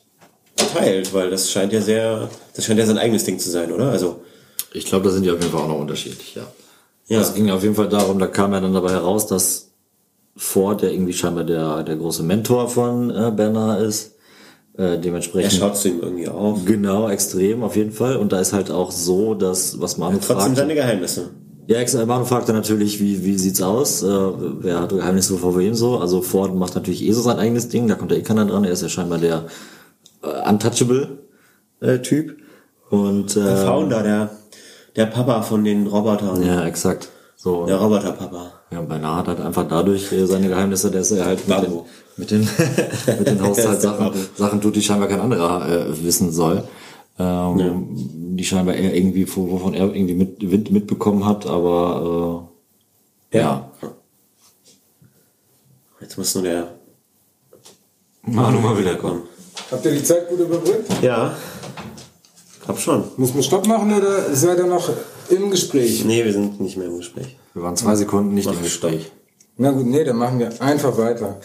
teilt, weil das scheint ja sehr, das scheint ja sein eigenes Ding zu sein, oder? Also, Ich glaube, da sind die auf jeden Fall auch noch unterschiedlich, ja. Ja. Es ging auf jeden Fall darum, da kam ja dann dabei heraus, dass Ford, der irgendwie scheinbar der, der große Mentor von äh, Bernard ist, äh, er dementsprechend. schaut zu ihm irgendwie auf. Genau, extrem auf jeden Fall. Und da ist halt auch so, dass, was Manu Trotzdem fragt. seine Geheimnisse. Ja, ex Manu fragte natürlich, wie, wie sieht's aus? Äh, wer hat Geheimnisse vor wem so? Also Ford macht natürlich eh so sein eigenes Ding, da kommt ja eh keiner dran. Er ist ja scheinbar der äh, untouchable äh, Typ. Und Der äh, Founder, der, der Papa von den Robotern. ja, exakt. So. Der Roboterpapa. Ja, und Bernard hat halt einfach dadurch äh, seine Geheimnisse, dass er halt mit den, Babu. mit den, mit den Haushaltssachen. Sachen tut, die scheinbar kein anderer äh, wissen soll. Ähm, Die scheinbar er irgendwie, wo- wovon er irgendwie mit, Wind mitbekommen hat, aber äh, ja. Jetzt muss nur der Manu mal wiederkommen. Habt ihr die Zeit gut überbrückt? Ja. Glaub schon. Müssen wir Stopp machen oder seid ihr noch im Gespräch? Nee, wir sind nicht mehr im Gespräch. Wir waren zwei Sekunden nicht Mach im Gespräch. Na gut, nee, dann machen wir einfach weiter.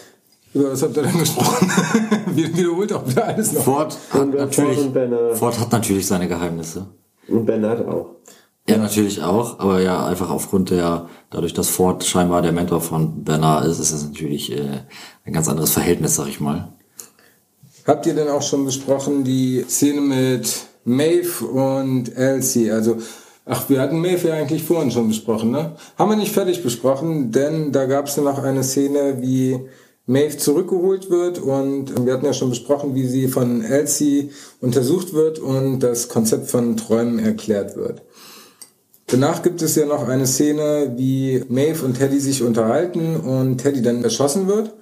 Über was habt ihr denn gesprochen? Wie- Wiederholt auch wieder alles noch. Ford hat Und, äh, natürlich, Ford. Ford hat natürlich seine Geheimnisse. Und Bernard auch. Ja, natürlich auch, aber ja, einfach aufgrund der, dadurch, dass Ford scheinbar der Mentor von Bernard ist, ist es natürlich äh, ein ganz anderes Verhältnis, sag ich mal. Habt ihr denn auch schon besprochen die Szene mit Maeve und Elsie? Also, ach, wir hatten Maeve ja eigentlich vorhin schon besprochen, ne? Haben wir nicht fertig besprochen, denn da gab es noch eine Szene, wie Maeve zurückgeholt wird und wir hatten ja schon besprochen, wie sie von Elsie untersucht wird und das Konzept von Träumen erklärt wird. Danach gibt es ja noch eine Szene, wie Maeve und Teddy sich unterhalten und Teddy dann erschossen wird.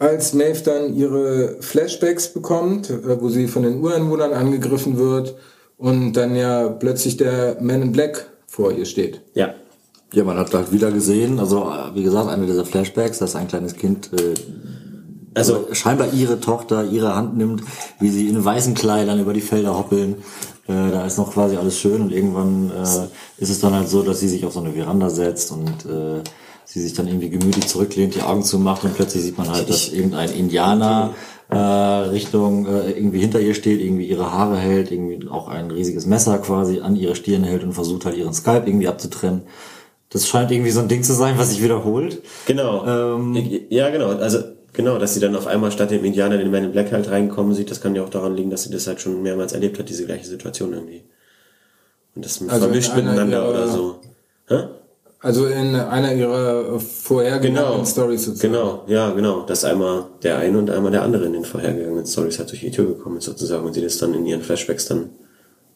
Als Maeve dann ihre Flashbacks bekommt, äh, wo sie von den Ureinwohnern angegriffen wird und dann ja plötzlich der Man in Black vor ihr steht. Ja. Ja, man hat halt wieder gesehen, also äh, wie gesagt, einer dieser Flashbacks, dass ein kleines Kind äh, Also, scheinbar ihre Tochter ihre Hand nimmt, wie sie in weißen Kleidern über die Felder hoppeln. Äh, da ist noch quasi alles schön und irgendwann äh, ist es dann halt so, dass sie sich auf so eine Veranda setzt und äh, sie sich dann irgendwie gemütlich zurücklehnt, die Augen zumacht und plötzlich sieht man halt, dass irgendein Indianer äh, Richtung äh, irgendwie hinter ihr steht, irgendwie ihre Haare hält, irgendwie auch ein riesiges Messer quasi an ihre Stirn hält und versucht halt ihren Skype irgendwie abzutrennen. Das scheint irgendwie so ein Ding zu sein, was sich wiederholt. genau. Ähm, ja, genau. Also, genau, dass sie dann auf einmal statt dem Indianer den Man in Black halt reinkommen sieht, das kann ja auch daran liegen, dass sie das halt schon mehrmals erlebt hat, diese gleiche Situation irgendwie. Und das Also vermischt miteinander oder so. Hä? Also in einer ihrer vorhergegangenen Genau. Stories sozusagen. Genau, ja, genau. Dass einmal der eine und einmal der andere in den vorhergegangenen Stories halt durch die Tür gekommen ist sozusagen und sie das dann in ihren Flashbacks dann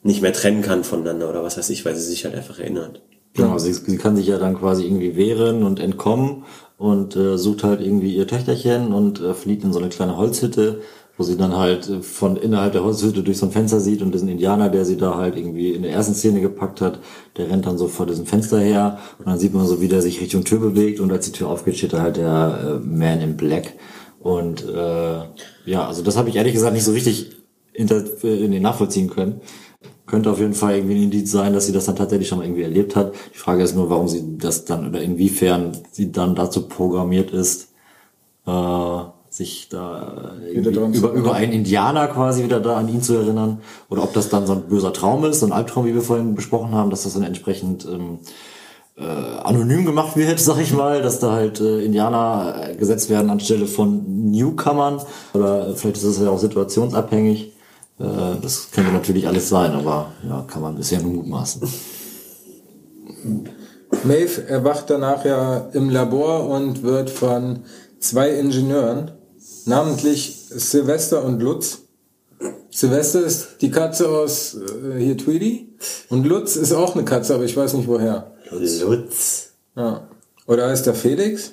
nicht mehr trennen kann voneinander oder was weiß ich, weil sie sich halt einfach erinnert. Genau, sie, sie kann sich ja dann quasi irgendwie wehren und entkommen und äh, sucht halt irgendwie ihr Töchterchen und äh, flieht in so eine kleine Holzhütte, wo sie dann halt äh, von innerhalb der Holzhütte durch so ein Fenster sieht und diesen Indianer, der sie da halt irgendwie in der ersten Szene gepackt hat, der rennt dann so vor diesem Fenster her und dann sieht man so, wie der sich Richtung Tür bewegt und als die Tür aufgeht, steht da halt der äh, Man in Black und äh, ja, also das habe ich ehrlich gesagt nicht so richtig inter, äh, in den nachvollziehen können. Könnte auf jeden Fall irgendwie ein Indiz sein, dass sie das dann tatsächlich schon mal irgendwie erlebt hat. Die Frage ist nur, warum sie das dann oder inwiefern sie dann dazu programmiert ist, äh, sich da zu über, über einen Indianer quasi wieder da an ihn zu erinnern. Oder ob das dann so ein böser Traum ist, so ein Albtraum, wie wir vorhin besprochen haben, dass das dann entsprechend ähm, äh, anonym gemacht wird, sag ich mal, dass da halt äh, Indianer äh, gesetzt werden anstelle von Newcomern. Oder äh, vielleicht ist das ja auch situationsabhängig. Äh, das könnte natürlich alles sein, aber ja, kann man bisher nur mutmaßen. Maeve erwacht danach ja im Labor und wird von zwei Ingenieuren, namentlich Sylvester und Lutz. Sylvester ist die Katze aus äh, hier Tweety und Lutz ist auch eine Katze, aber ich weiß nicht woher. Lutz. Ja. Oder heißt der Felix?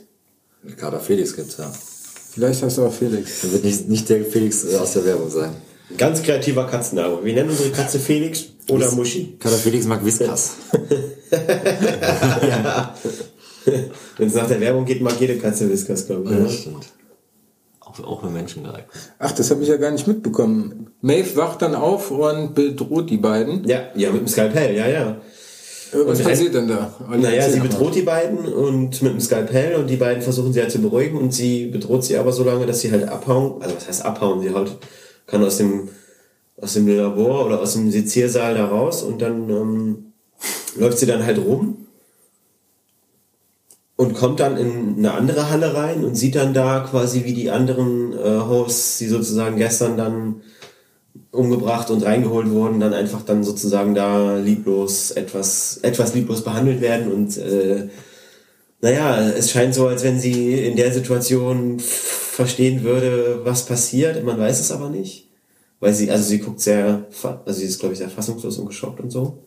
Kader Felix gibt's ja. Vielleicht heißt er auch Felix. Der wird nicht, nicht der Felix äh, aus der Werbung sein. Ganz kreativer Katzenname. Wir nennen unsere Katze Felix oder Muschi. Kader Felix mag Whiskas. Wenn es nach der Werbung geht, mag jede Katze Whiskas, glaube ich. Ja, stimmt. Auch, auch für Menschen geeignet. Ach, das habe ich ja gar nicht mitbekommen. Maeve wacht dann auf und bedroht die beiden. Ja, ja, mit dem Skalpell, ja, ja. Äh, Was Und passiert denn da? Olli, Naja, sie bedroht die beiden und mit dem Skalpell und die beiden versuchen sie halt zu beruhigen und sie bedroht sie aber so lange, dass sie halt abhauen. Also was heißt abhauen? Sie halt kann aus dem aus dem Labor oder aus dem Seziersaal da raus und dann ähm, läuft sie dann halt rum und kommt dann in eine andere Halle rein und sieht dann da quasi wie die anderen äh, Hosts, die sozusagen gestern dann umgebracht und reingeholt wurden, dann einfach dann sozusagen da lieblos etwas, etwas lieblos behandelt werden und äh, naja, es scheint so, als wenn sie in der Situation verstehen würde, was passiert. Man weiß es aber nicht. Weil sie, also sie guckt sehr, also sie ist, glaube ich, sehr fassungslos und geschockt und so.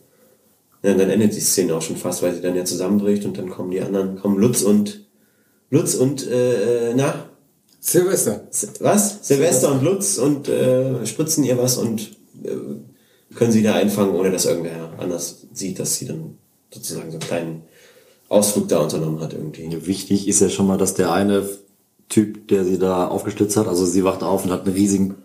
Ja, und dann endet die Szene auch schon fast, weil sie dann ja zusammenbricht und dann kommen die anderen, kommen Lutz und, Lutz und, äh, na, Silvester. was? Silvester und Lutz und äh, spritzen ihr was und äh, können sie da einfangen, ohne dass irgendwer anders sieht, dass sie dann sozusagen so einen kleinen Ausflug da unternommen hat irgendwie. Wichtig ist ja schon mal, dass der eine Typ, der sie da aufgestützt hat, also sie wacht auf und hat einen riesigen,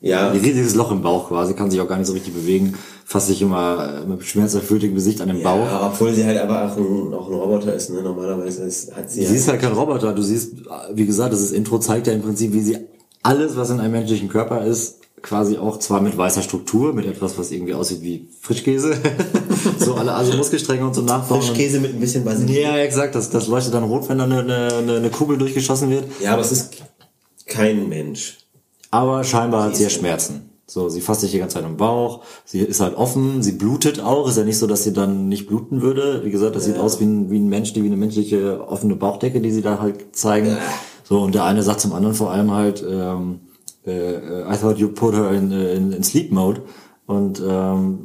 Ja, ein riesiges Loch im Bauch quasi, kann sich auch gar nicht so richtig bewegen, fasst sich immer mit schmerzerfülltem Gesicht an den Bauch. ja, obwohl sie halt aber auch ein, auch ein Roboter ist, ne? Normalerweise ist, hat sie, Sie ist halt kein Roboter. Du siehst, wie gesagt, das Intro zeigt ja im Prinzip, wie sie alles, was in einem menschlichen Körper ist, quasi auch zwar mit weißer Struktur, mit etwas, was irgendwie aussieht wie Frischkäse, so alle also Muskelstränge und so nachbauen. Frischkäse mit ein bisschen Basilikum. Ja, exakt. Das, das leuchtet dann rot, wenn da eine, eine, eine Kugel durchgeschossen wird. Ja, aber es ist kein Mensch. Aber scheinbar hat sie ja ist- Schmerzen. So, sie fasst sich die ganze Zeit im Bauch. Sie ist halt offen. Sie blutet auch. Ist ja nicht so, dass sie dann nicht bluten würde. Wie gesagt, das sieht aus wie ein, wie ein Mensch, die wie eine menschliche offene Bauchdecke, die sie da halt zeigen. So, und der eine sagt zum anderen vor allem halt, ähm, äh, I thought you put her in, in, in sleep mode. Und ähm,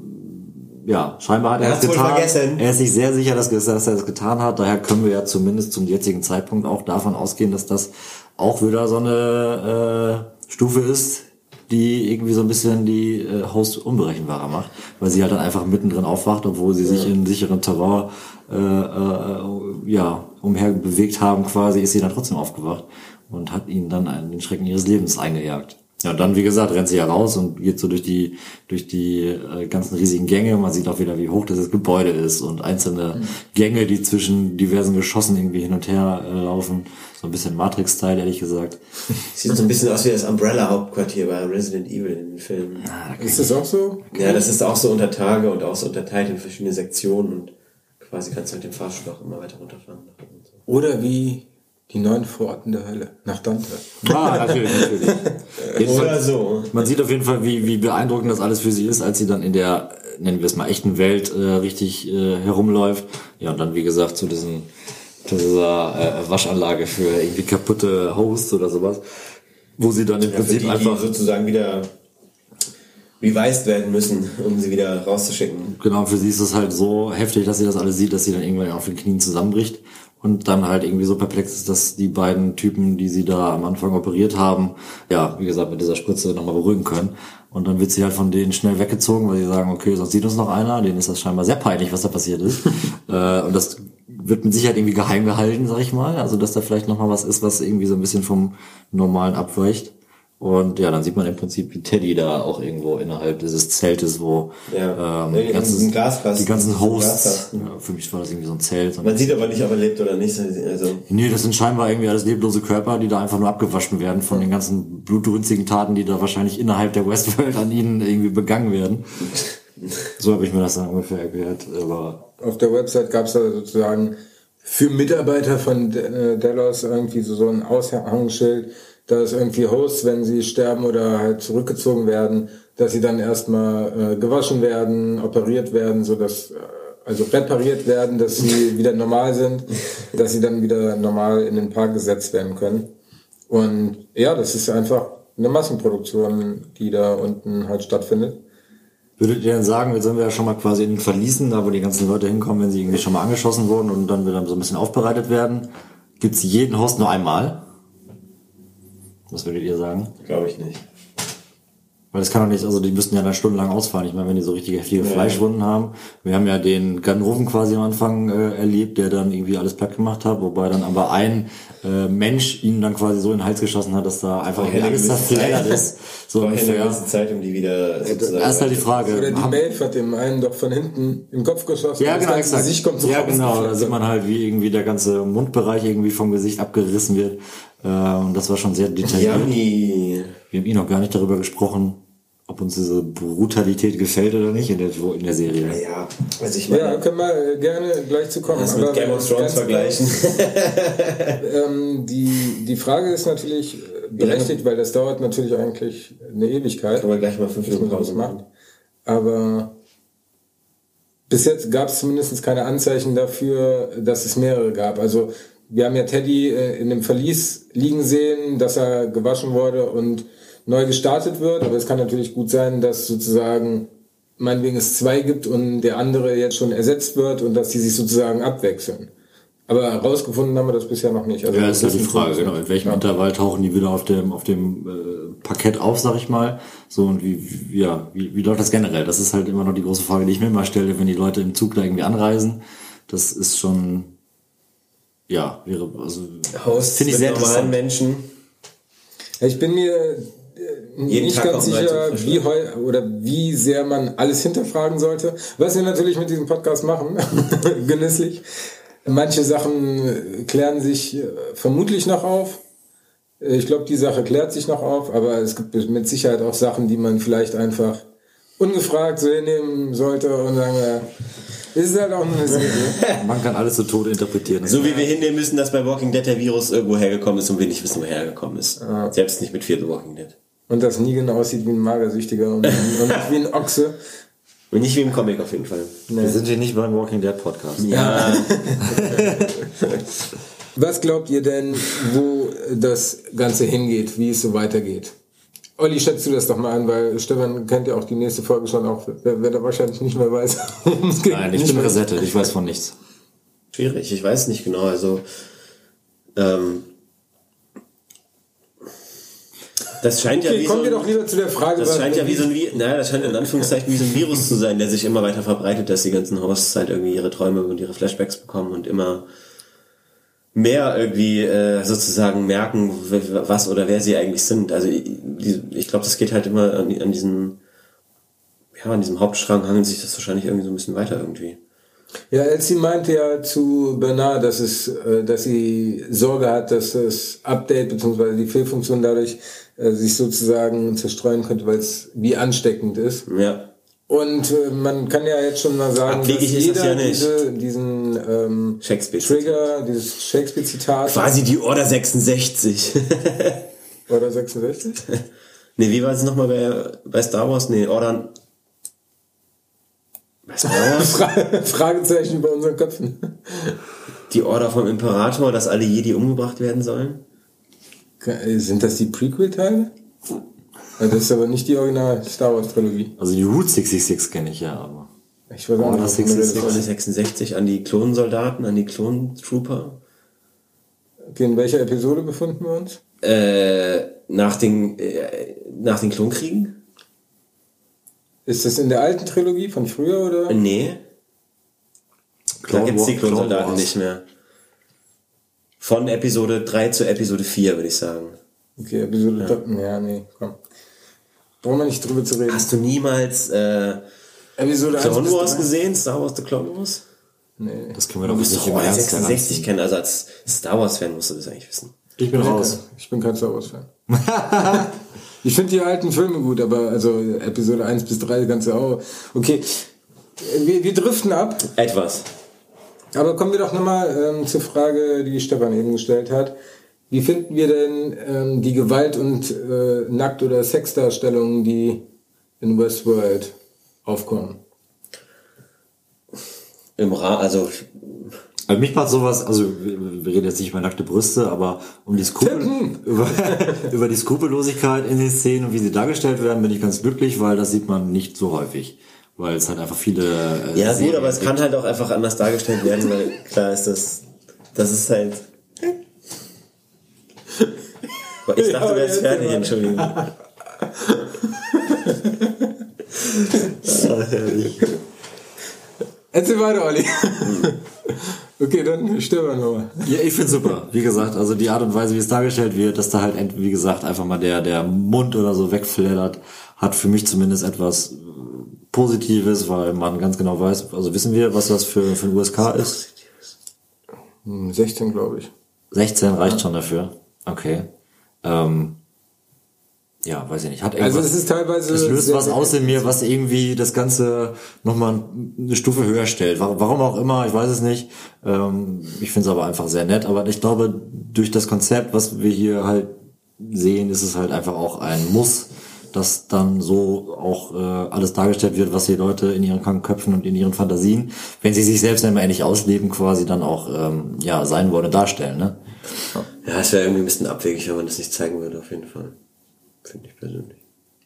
ja, scheinbar hat er, Er das getan. vergessen. Er ist sich sehr sicher, dass, dass er das getan hat. Daher können wir ja zumindest zum jetzigen Zeitpunkt auch davon ausgehen, dass das auch wieder so eine äh, Stufe ist, die irgendwie so ein bisschen die äh, Host unberechenbarer macht, weil sie halt dann einfach mittendrin aufwacht, obwohl sie sich in sicherem Terrain äh, äh, ja, umher bewegt haben quasi, ist sie dann trotzdem aufgewacht und hat ihnen dann einen, den Schrecken ihres Lebens eingejagt. Ja, und dann, wie gesagt, rennt sie ja raus und geht so durch die, durch die äh, ganzen riesigen Gänge. Man sieht auch wieder, wie hoch dieses Gebäude ist und einzelne Gänge, die zwischen diversen Geschossen irgendwie hin und her äh, laufen. So ein bisschen Matrix-Style, ehrlich gesagt. Sieht so ein bisschen aus wie das Umbrella-Hauptquartier bei Resident Evil in den Filmen. Ist das auch so? Ja, das ist auch so unter Tage und auch so unterteilt in verschiedene Sektionen und quasi kannst du mit dem Fahrstuhl auch immer weiter runterfahren. so. Oder wie die neuen Vororten der Hölle nach Dante. Ah, natürlich, natürlich. Oder so. Man sieht auf jeden Fall, wie, wie beeindruckend das alles für sie ist, als sie dann in der nennen wir es mal, echten Welt äh, richtig äh, herumläuft. Ja, und dann, wie gesagt, zu diesen, zu dieser äh, Waschanlage für irgendwie kaputte Hosts oder sowas, wo sie dann im Ja, Prinzip die, einfach die sozusagen wieder revised werden müssen, um sie wieder rauszuschicken. Genau, für sie ist es halt so heftig, dass sie das alles sieht, dass sie dann irgendwann auf den Knien zusammenbricht und dann halt irgendwie so perplex ist, dass die beiden Typen, die sie da am Anfang operiert haben, ja, wie gesagt, mit dieser Spritze nochmal beruhigen können. Und dann wird sie halt von denen schnell weggezogen, weil sie sagen, okay, sonst sieht uns noch einer, denen ist das scheinbar sehr peinlich, was da passiert ist. äh, und das wird mit Sicherheit irgendwie geheim gehalten, sag ich mal. Also, dass da vielleicht nochmal was ist, was irgendwie so ein bisschen vom Normalen abweicht. Und ja, dann sieht man im Prinzip wie Teddy da auch irgendwo innerhalb dieses Zeltes, wo Ja. ähm, die, die ganzen, die ganzen Hosts, ja, für mich war das irgendwie so ein Zelt. Man sieht aber nicht, ob er lebt oder nicht. Also, nee, das sind scheinbar irgendwie alles leblose Körper, die da einfach nur abgewaschen werden von den ganzen blutrünstigen Taten, die da wahrscheinlich innerhalb der Westworld an ihnen irgendwie begangen werden. So habe ich mir das dann ungefähr erklärt. Aber Auf der Website gab es da sozusagen für Mitarbeiter von äh, Delos irgendwie so, so ein Aushängeschild, dass irgendwie Hosts, wenn sie sterben oder halt zurückgezogen werden, dass sie dann erstmal äh, gewaschen werden, operiert werden, so dass äh, also repariert werden, dass sie wieder normal sind, dass sie dann wieder normal in den Park gesetzt werden können. Und ja, das ist einfach eine Massenproduktion, die da unten halt stattfindet. würdet ihr denn sagen, jetzt sind wir ja schon mal quasi in den Verließen, da wo die ganzen Leute hinkommen, wenn sie irgendwie schon mal angeschossen wurden und dann wieder so ein bisschen aufbereitet werden, gibt's jeden Host nur einmal? Was würdet ihr sagen? glaube ich nicht. Weil das kann doch nicht, also die müssten ja dann stundenlang ausfahren. Ich meine, wenn die so richtige heftige Fleischwunden haben. Wir haben ja den Ganoven quasi am Anfang äh, erlebt, der dann irgendwie alles platt gemacht hat, wobei dann aber ein äh, Mensch ihn dann quasi so in den Hals geschossen hat, dass da einfach irgendwie eine alles zerfleddert ist. So eine ungefähr. gewisse Zeit, um die wieder sozusagen. Das ist halt die Frage. Oder die Maeve hat dem einen doch von hinten im Kopf geschossen. Ja, das genau, exakt. Gesicht kommt so ja, genau. Da sieht man halt, wie irgendwie der ganze Mundbereich irgendwie vom Gesicht abgerissen wird. Äh, und das war schon sehr detailliert. Yummy. Wir haben eh noch gar nicht darüber gesprochen, ob uns diese Brutalität gefällt oder nicht in der, in der Serie. Ja, also ich meine, Ja, können wir äh, gerne gleich zu kommen. das mit Game of Thrones vergleichen. Ähm, die, die Frage ist natürlich äh, berechtigt, weil das dauert natürlich eigentlich eine Ewigkeit. Können wir gleich mal fünf Minuten Pause machen. Aber bis jetzt gab es zumindest keine Anzeichen dafür, dass es mehrere gab. Also wir haben ja Teddy äh, in dem Verlies liegen sehen, dass er gewaschen wurde und neu gestartet wird. Aber es kann natürlich gut sein, dass sozusagen meinetwegen es zwei gibt und der andere jetzt schon ersetzt wird und dass die sich sozusagen abwechseln. Aber herausgefunden haben wir das bisher noch nicht. Also Ja, ist halt die Frage, genau. In welchem Ja. Intervall tauchen die wieder auf dem, auf dem äh, Parkett auf, sag ich mal. So und wie, wie ja, wie, wie läuft das generell? Das ist halt immer noch die große Frage, die ich mir immer stelle, wenn die Leute im Zug da irgendwie anreisen. Das ist schon, ja, wäre, also, Hosts finde ich sehr normalen. Menschen. Ich bin mir äh, Jeden nicht Tag ganz sicher, wie heu oder wie sehr man alles hinterfragen sollte. Was wir natürlich mit diesem Podcast machen, genüsslich. Manche Sachen äh, klären sich äh, vermutlich noch auf. Ich glaube, die Sache klärt sich noch auf, aber es gibt mit Sicherheit auch Sachen, die man vielleicht einfach ungefragt so hinnehmen sollte und sagen, äh, ist halt auch nur eine Serie. man kann alles zu Tode interpretieren. So wie wir hinnehmen müssen, dass bei Walking Dead der Virus irgendwo hergekommen ist und wir nicht wissen, woher er gekommen ist. Selbst nicht mit Fear the Walking Dead. Und das Negan aussieht wie ein Magersüchtiger und, und nicht wie ein Ochse. Und nicht wie im Comic auf jeden Fall. wir sind hier nicht beim Walking Dead Podcast. Ja, Was glaubt ihr denn, wo das Ganze hingeht, wie es so weitergeht? Olli, schätzt du das doch mal an, weil Stefan kennt ja auch die nächste Folge schon auch, wer, wer da wahrscheinlich nicht mehr weiß. worum es geht. Nein, ich bin mehr- resettet, ich weiß von nichts. schwierig. Ich weiß nicht genau. Also, ähm, das scheint ja Okay, wie so kommen wir ein, doch lieber zu der Frage, das was- scheint ja wie so ein, naja, das scheint in Anführungszeichen wie so ein Virus zu sein, der sich immer weiter verbreitet, dass die ganzen Hosts halt irgendwie ihre Träume und ihre Flashbacks bekommen und immer mehr irgendwie äh, sozusagen merken, was oder wer sie eigentlich sind. Also ich, ich glaube, das geht halt immer an, an diesen, ja, an diesem Hauptstrang hangelt sich das wahrscheinlich irgendwie so ein bisschen weiter irgendwie. Ja, Elsie meinte ja zu Bernard, dass es, äh, dass sie Sorge hat, dass das Update bzw. die Fehlfunktion dadurch äh, sich sozusagen zerstreuen könnte, weil es wie ansteckend ist. Ja. Und äh, man kann ja jetzt schon mal sagen, Abwegig dass ist das jeder ja nicht. diese, diesen ähm, Shakespeare. Trigger, dieses Shakespeare-Zitat Quasi die Order 66. oder 66? nee, wie war es nochmal bei, bei Star Wars? Nee, Order Star Wars? Fragezeichen über unseren Köpfen. Die Order vom Imperator, dass alle Jedi umgebracht werden sollen? Sind das die Prequel-Teile? Das ist aber nicht die Original Star Wars Trilogie. Also die Route 66 kenne ich ja, aber. Ich weiß auch nicht, was 66. das Order ist. 66 an die Klonsoldaten, an die Klontrooper. Okay, in welcher Episode befinden wir uns? Äh, nach den, äh, nach den Klonkriegen? Ist das in der alten Trilogie von früher oder? Nee. Da Clone gibt's die Klonsoldaten nicht mehr. Von Episode 3 zu Episode 4, würde ich sagen. Okay, Episode ja. ja, nee, komm. Brauchen wir nicht drüber zu reden. Hast du niemals äh, Episode 1 Clone Wars 3? gesehen? Star Wars The Clone Wars? Nee. Das können wir doch nicht im Order Ernst 66 heranziehen. kennen. Also als Star Wars-Fan musst du das eigentlich wissen. Ich bin raus. Ich bin kein Star Wars Fan. ich finde die alten Filme gut, aber also Episode 1 bis 3 ganze auch. Okay. Wir, wir driften ab, Etwas. aber kommen wir doch nochmal ähm, zur Frage, die Stefan eben gestellt hat. Wie finden wir denn ähm, die Gewalt- und äh, Nackt- oder Sexdarstellungen, die in Westworld aufkommen? Im Ra also Also mich macht sowas, also wir reden jetzt nicht über nackte Brüste, aber um die Skrupel, über, über die Skrupellosigkeit in den Szenen und wie sie dargestellt werden, bin ich ganz glücklich, weil das sieht man nicht so häufig. Weil es halt einfach viele. Äh, Ja, gut, aber es gibt. kann halt auch einfach anders dargestellt werden, weil klar ist das. Das ist halt. Ich dachte, du wärst fertig, aber. Entschuldigung. Erzähl weiter, Olli. okay, dann Stefan nochmal. Ja, ich find's super. Wie gesagt, also die Art und Weise, wie es dargestellt wird, dass da halt, wie gesagt, einfach mal der, der Mund oder so wegflattert, hat für mich zumindest etwas Positives, weil man ganz genau weiß, also wissen wir, was das für, für ein USK ist? Hm, 16, glaube ich. 16 reicht schon dafür. Okay. Ähm, ja, weiß ich nicht. Hat Also irgendwas, es ist teilweise. es löst was aus in mir, was irgendwie das Ganze nochmal eine Stufe höher stellt. Wa- Warum auch immer, ich weiß es nicht. Ähm, ich finde es aber einfach sehr nett. Aber ich glaube, durch das Konzept, was wir hier halt sehen, ist es halt einfach auch ein Muss, dass dann so auch äh, alles dargestellt wird, was die Leute in ihren kranken Köpfen und in ihren Fantasien, wenn sie sich selbst immer endlich ausleben, quasi dann auch ähm, ja sein wollen darstellen. Ne? Ja, es wäre irgendwie ein bisschen abwegig, wenn man das nicht zeigen würde, auf jeden Fall. Finde ich persönlich.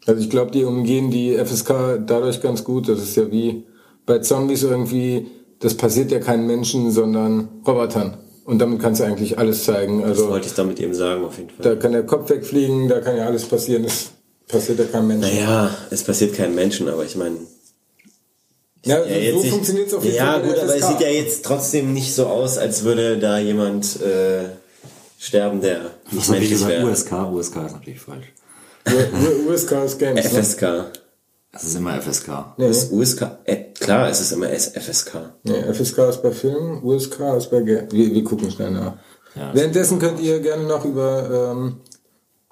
Also ich glaube, die umgehen die FSK dadurch ganz gut. Das ist ja wie bei Zombies irgendwie, das passiert ja keinen Menschen, sondern Robotern. Und damit kannst du eigentlich alles zeigen. Das Also wollte ich damit eben sagen, auf jeden Fall. da kann der Kopf wegfliegen, da kann ja alles passieren. Das passiert ja keinem Menschen. Naja, es passiert keinem Menschen, aber ich meine. Ja, Ja, so funktioniert es auf jeden Ja, Fall. bei gut, aber es sieht ja jetzt trotzdem nicht so aus, als würde da jemand äh, sterben, der Was habe ich gesagt? wäre. USK? USK ist natürlich falsch. USK ist Games. Ne? FSK. Es ist immer FSK. Nee, Das USK. Äh, klar, es ist immer FSK. nee, FSK ist bei Filmen, USK ist bei Games. Wir, wir gucken schnell nach. Ja. Währenddessen könnt ihr gerne noch über ähm,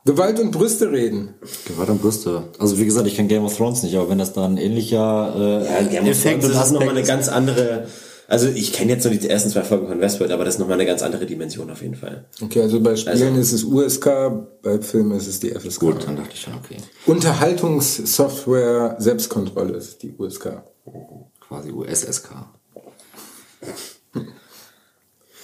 Gewalt und Brüste reden. Gewalt und Brüste. Also wie gesagt, ich kenne Game of Thrones nicht, aber wenn das dann ein ähnlicher äh, Ja, Game of Effekt Thrones und ist nochmal eine ist. ganz andere. Also ich kenne jetzt nur die ersten zwei Folgen von Westworld, aber das ist nochmal eine ganz andere Dimension auf jeden Fall. Okay, also bei Spielen Also- ist es USK, bei Filmen ist es die FSK. Gut, dann dachte ich schon, okay. Unterhaltungssoftware Selbstkontrolle ist die USK. Quasi USSK.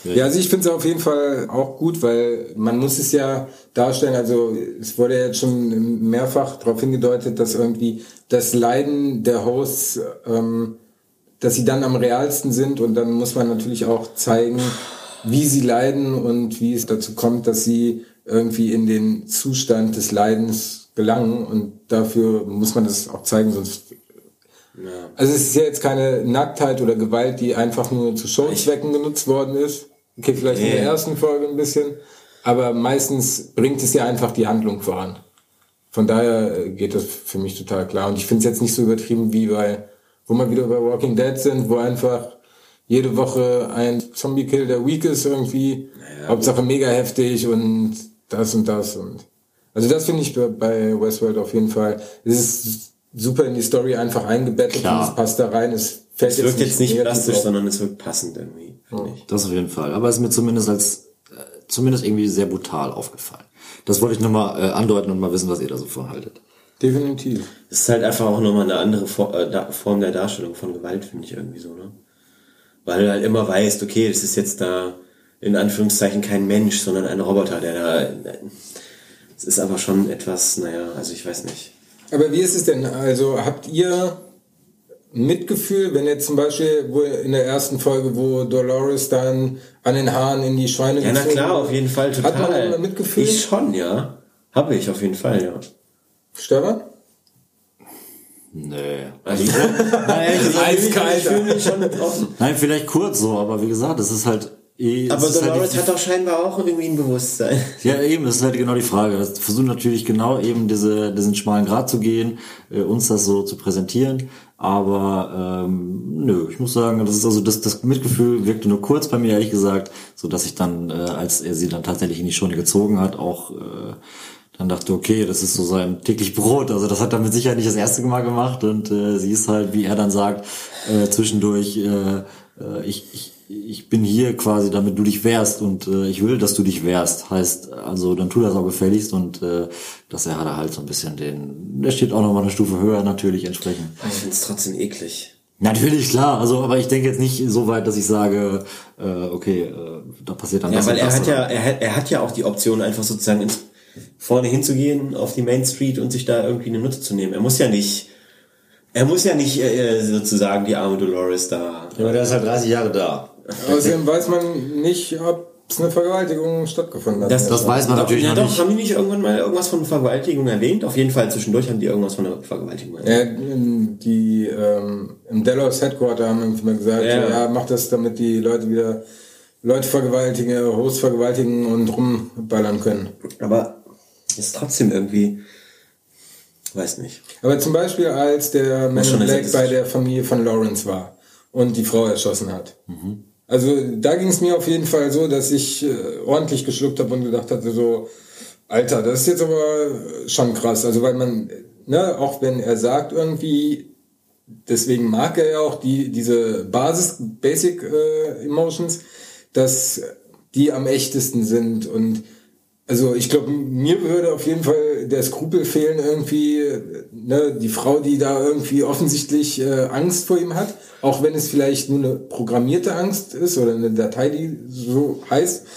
Ja, also ich finde es auf jeden Fall auch gut, weil man muss es ja darstellen, also es wurde ja jetzt schon mehrfach darauf hingedeutet, dass irgendwie das Leiden der Hosts, ähm, dass sie dann am realsten sind und dann muss man natürlich auch zeigen, wie sie leiden und wie es dazu kommt, dass sie irgendwie in den Zustand des Leidens gelangen und dafür muss man das auch zeigen, sonst also es ist ja jetzt keine Nacktheit oder Gewalt, die einfach nur zu Showzwecken genutzt worden ist. Okay, vielleicht in der Nee. ersten Folge ein bisschen, aber meistens bringt es ja einfach die Handlung voran. Von daher äh, geht das für mich total klar. Und ich finde es jetzt nicht so übertrieben wie bei, wo wir wieder bei Walking Dead sind, wo einfach jede Woche ein Zombie-Kill der Week ist irgendwie. Hauptsache mega heftig und das und das und. Also das finde ich bei- Westworld auf jeden Fall. Es ist super in die Story einfach eingebettet Klar. und es passt da rein. Es fällt Es wirkt jetzt nicht negativ plastisch, auf. sondern es wirkt passend irgendwie, finde ich. Das auf jeden Fall. Aber es ist mir zumindest als äh, zumindest irgendwie sehr brutal aufgefallen. Das wollte ich nur mal äh, andeuten und mal wissen, was ihr da so von haltet. Definitiv. Das ist halt einfach auch nochmal eine andere äh, Form der Darstellung von Gewalt, finde ich irgendwie so, ne? Weil du halt immer weißt, okay, das ist jetzt da in Anführungszeichen kein Mensch, sondern ein Roboter, der da. Es ist aber schon etwas, naja, also ich weiß nicht. Aber wie ist es denn? Also habt ihr Mitgefühl, wenn jetzt zum Beispiel wo in der ersten Folge, wo Dolores dann an den Haaren in die Schweine Ja, na klar, auf jeden Fall total. Hat man Mitgefühl? Ich schon, ja. Habe ich auf jeden Fall, ja. Stefan? Nee. Also ich, Eiskalt. ich fühle mich schon betroffen. Nein, vielleicht kurz so, aber wie gesagt, das ist halt eh. es Aber halt Dolores die- hat doch scheinbar auch irgendwie ein Bewusstsein. Ja, eben, das ist halt genau die Frage. Das versuchen natürlich genau eben diese, diesen schmalen Grad zu gehen, äh, uns das so zu präsentieren. Aber ähm, nö, ich muss sagen, das ist also das, das Mitgefühl wirkte nur kurz bei mir, ehrlich gesagt, so dass ich dann, äh, als er sie dann tatsächlich in die Schone gezogen hat, auch äh, dann dachte, okay, das ist so sein täglich Brot. Also das hat er mit Sicherheit nicht das erste Mal gemacht und äh, sie ist halt, wie er dann sagt, äh, zwischendurch, äh, äh, ich, ich, ich bin hier quasi, damit du dich wehrst und äh, ich will, dass du dich wehrst. Heißt, also dann tu das auch gefälligst und äh, dass er hat halt so ein bisschen den, der steht auch noch mal eine Stufe höher natürlich entsprechend. Ich finde es trotzdem eklig. Natürlich, klar, also aber ich denke jetzt nicht so weit, dass ich sage, äh, okay, äh, da passiert dann Ja, das weil und er das, hat ja, oder- er hat, er hat ja auch die Option, einfach sozusagen ins, vorne hinzugehen auf die Main Street und sich da irgendwie eine Nutte zu nehmen. Er muss ja nicht, er muss ja nicht äh, sozusagen die arme Dolores da. Ja, aber der ist halt 30 Jahre da. Außerdem weiß man nicht, ob es eine Vergewaltigung stattgefunden hat. Das- Das weiß man natürlich ja, doch, nicht. haben die nicht irgendwann mal irgendwas von Vergewaltigung erwähnt? Auf jeden Fall zwischendurch haben die irgendwas von der Vergewaltigung erwähnt. Ja, die ähm, im Dallas Headquarter haben irgendwie mal gesagt, Ja. ja. mach das, damit die Leute wieder Leute vergewaltigen, Hosts vergewaltigen und rumballern können. Aber ist trotzdem irgendwie, weiß nicht. Aber zum Beispiel, als der Man in Black bei der Familie von Lawrence war und die Frau erschossen hat. Mhm. Also da ging es mir auf jeden Fall so, dass ich äh, ordentlich geschluckt habe und gedacht hatte so, Alter, das ist jetzt aber schon krass. Also weil man, ne, auch wenn er sagt irgendwie, deswegen mag er ja auch die, diese Basis, Basic äh, Emotions, dass die am echtesten sind und also ich glaube, mir würde auf jeden Fall der Skrupel fehlen, irgendwie, ne, die Frau, die da irgendwie offensichtlich äh, Angst vor ihm hat, auch wenn es vielleicht nur eine programmierte Angst ist oder eine Datei, die so heißt.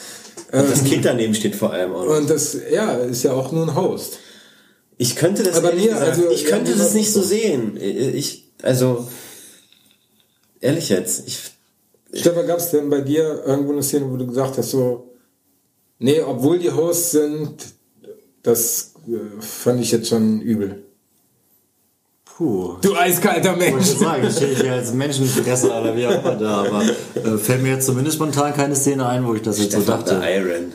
Und das Kind daneben steht vor allem auch noch. Und das, ja, ist ja auch nur ein Host. Ich könnte das mir, gesagt, also, ich könnte ja, das nicht so sehen. Ich, also, ehrlich jetzt, ich, Stefan, gab es denn bei dir irgendwo eine Szene, wo du gesagt hast, so, nee, obwohl die Hosts sind, das äh, fand ich jetzt schon übel. Puh. Du eiskalter Ich Mensch. wollte sagen, ich stehe hier als Menschenfresser oder wie auch immer da, aber äh, fällt mir jetzt zumindest spontan keine Szene ein, wo ich das jetzt so dachte. der Iron.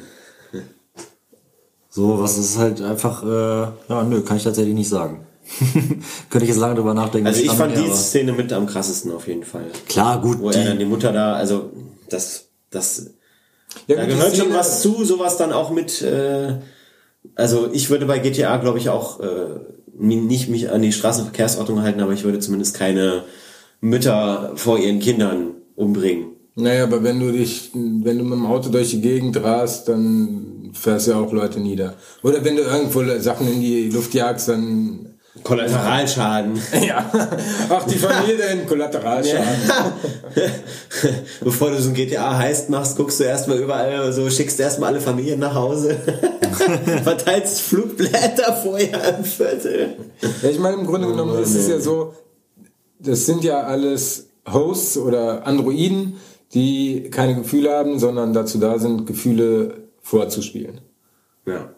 So, was ist halt einfach, äh, ja, nö, kann ich tatsächlich nicht sagen. Könnte ich jetzt lange drüber nachdenken. Also ich fand die Szene mit am krassesten auf jeden Fall. Klar, gut, Wo er dann die die, Mutter da, also, das, das, Ja, da gehört schon was zu, sowas dann auch mit, äh, also ich würde bei GTA, glaube ich, auch, äh, nicht mich an die Straßenverkehrsordnung halten, aber ich würde zumindest keine Mütter vor ihren Kindern umbringen. Naja, aber wenn du dich, wenn du mit dem Auto durch die Gegend rast, dann fährst du ja auch Leute nieder. Oder wenn du irgendwo Sachen in die Luft jagst, dann Kollateralschaden. ja. Ach, die Familie denn Kollateralschaden. Bevor du so ein GTA heißt machst, guckst du erstmal überall so, schickst erstmal alle Familien nach Hause. Verteilst Flugblätter vorher im Viertel. Ja, ich meine, im Grunde genommen ist es ja so, das sind ja alles Hosts oder Androiden, die keine Gefühle haben, sondern dazu da sind, Gefühle vorzuspielen. Ja.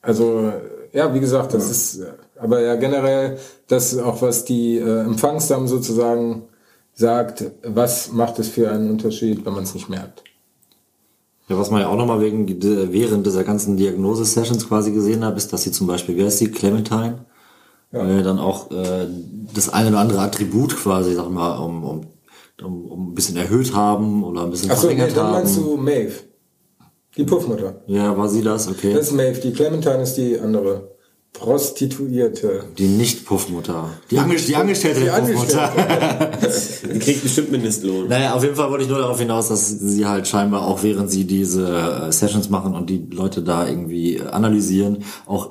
Also, ja, wie gesagt, das ist, äh, aber ja generell, das auch was die äh, Empfangsdamen sozusagen sagt, was macht es für einen Unterschied, wenn man es nicht merkt. ja, was man ja auch nochmal wegen, de- während dieser ganzen Diagnose-Sessions quasi gesehen hat, ist, dass sie zum Beispiel, wer ist die, Clementine, äh, dann auch äh, das eine oder andere Attribut quasi, sag mal, um, um, um, um ein bisschen erhöht haben oder ein bisschen Achso, nee, verringert dann meinst haben. du Maeve. Die Puffmutter. Ja, war sie das? Okay. Das ist Maeve, die Clementine ist die andere. Prostituierte. Die Nicht-Puffmutter. Die, Angel die Angestellte Die der Puffmutter. Die kriegt bestimmt Mindestlohn. Naja, auf jeden Fall wollte ich nur darauf hinaus, dass sie halt scheinbar auch während sie diese äh, Sessions machen und die Leute da irgendwie analysieren, auch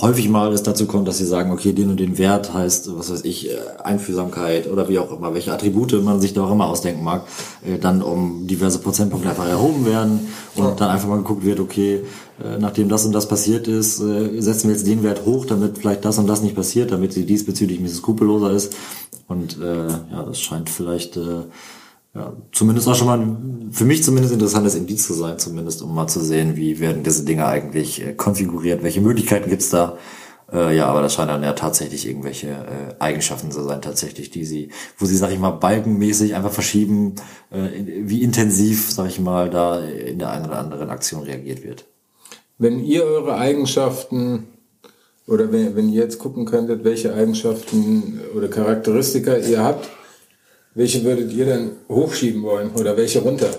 häufig mal es dazu kommt, dass sie sagen, okay, den und den Wert heißt, was weiß ich, äh, Einfühlsamkeit oder wie auch immer, welche Attribute man sich da auch immer ausdenken mag, äh, dann um diverse Prozentpunkte einfach erhoben werden und dann einfach mal geguckt wird, okay, äh, nachdem das und das passiert ist, setzen wir jetzt den Wert hoch, damit vielleicht das und das nicht passiert, damit sie diesbezüglich ein bisschen skrupelloser ist. Und äh, ja, das scheint vielleicht äh, ja, zumindest auch schon mal für mich zumindest interessantes Indiz zu sein, zumindest um mal zu sehen, wie werden diese Dinge eigentlich äh, konfiguriert, welche Möglichkeiten gibt's da. Äh, ja, aber das scheinen dann ja tatsächlich irgendwelche äh, Eigenschaften zu sein, tatsächlich, die sie, wo sie, sag ich mal, balkenmäßig einfach verschieben, äh, wie intensiv, sag ich mal, da in der einen oder anderen Aktion reagiert wird. Wenn ihr eure Eigenschaften oder wenn, wenn ihr jetzt gucken könntet, welche Eigenschaften oder Charakteristika ihr habt, welche würdet ihr denn hochschieben wollen oder welche runter?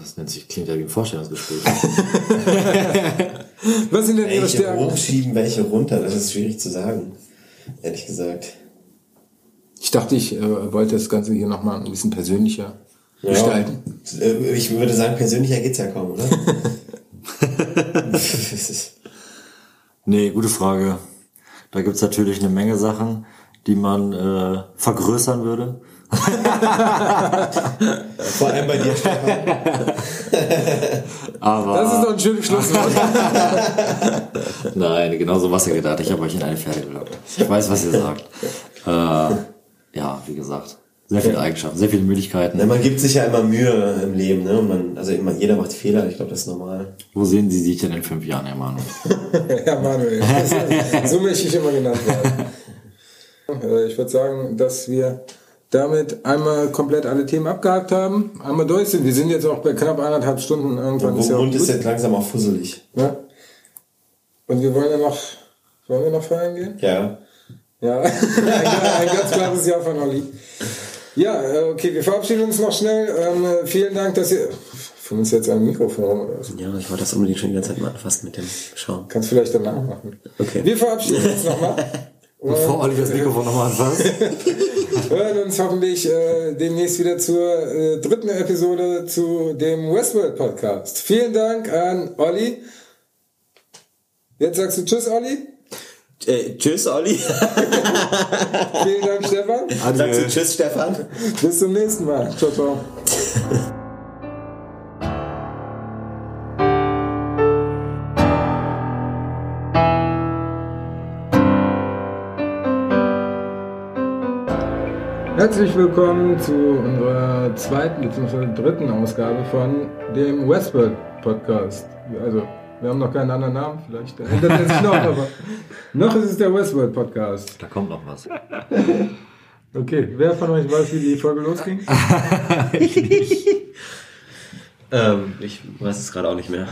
Das nennt sich, klingt ja wie ein Vorstellungsgespräch. Was sind denn Ihre Welche Stärken? hochschieben, welche runter? Das ist schwierig zu sagen. Ehrlich gesagt. Ich dachte, ich äh, wollte das Ganze hier nochmal ein bisschen persönlicher gestalten. Äh, Ich würde sagen, persönlicher geht's ja kaum, oder? Nee, gute Frage. Da gibt's natürlich eine Menge Sachen, die man äh, vergrößern würde. Vor allem bei dir, Stefan. Aber Das ist doch ein schönes Schlusswort. nein, genau so was ihr gedacht. Ich habe euch in eine Pferde gelockt. Ich weiß, was ihr sagt. Äh, ja, wie gesagt, sehr viele Eigenschaften, sehr viele Möglichkeiten. Na, man gibt sich ja immer Mühe im Leben, ne? Und man, also immer, jeder macht Fehler, ich glaube, das ist normal. Wo sehen Sie sich denn in fünf Jahren, Herr Manu? ja, Manuel. so möchte ich immer genannt werden. Äh, Ich würde sagen, dass wir damit einmal komplett alle Themen abgehakt haben, einmal durch sind. Wir sind jetzt auch bei knapp anderthalb Stunden. Irgendwann ist ja Der auch Mund ist jetzt langsam auch fusselig. Ne? Und wir wollen ja noch, wollen wir noch feiern gehen? Ja. Ja, ein, ein ganz klares Ja von Olli. Ja, äh, okay, wir verabschieden uns noch schnell. Ähm, äh, vielen Dank, dass ihr. Für uns jetzt ein Mikrofon rum oder was? Ja, ich wollte das unbedingt schon die ganze Zeit mal anfassen mit dem Schaum. Kannst vielleicht danach machen. Okay. Wir verabschieden uns nochmal. Bevor Olli das Mikrofon nochmal anfasst. uns hoffentlich äh, demnächst wieder zur äh, dritten Episode zu dem Westworld Podcast. Vielen Dank an Olli. Jetzt sagst du Tschüss, Olli. Äh, tschüss, Olli. Vielen Dank, Stefan. Sagst du Tschüss, Stefan? Bis zum nächsten Mal. Ciao, ciao. Herzlich willkommen zu unserer zweiten bzw. dritten Ausgabe von dem Westworld Podcast. Also, wir haben noch keinen anderen Namen, vielleicht ändert er sich noch, aber noch ist es der Westworld Podcast. Da kommt noch was. Okay, wer von euch weiß, wie die Folge losging? Ähm, ich weiß es gerade auch nicht mehr.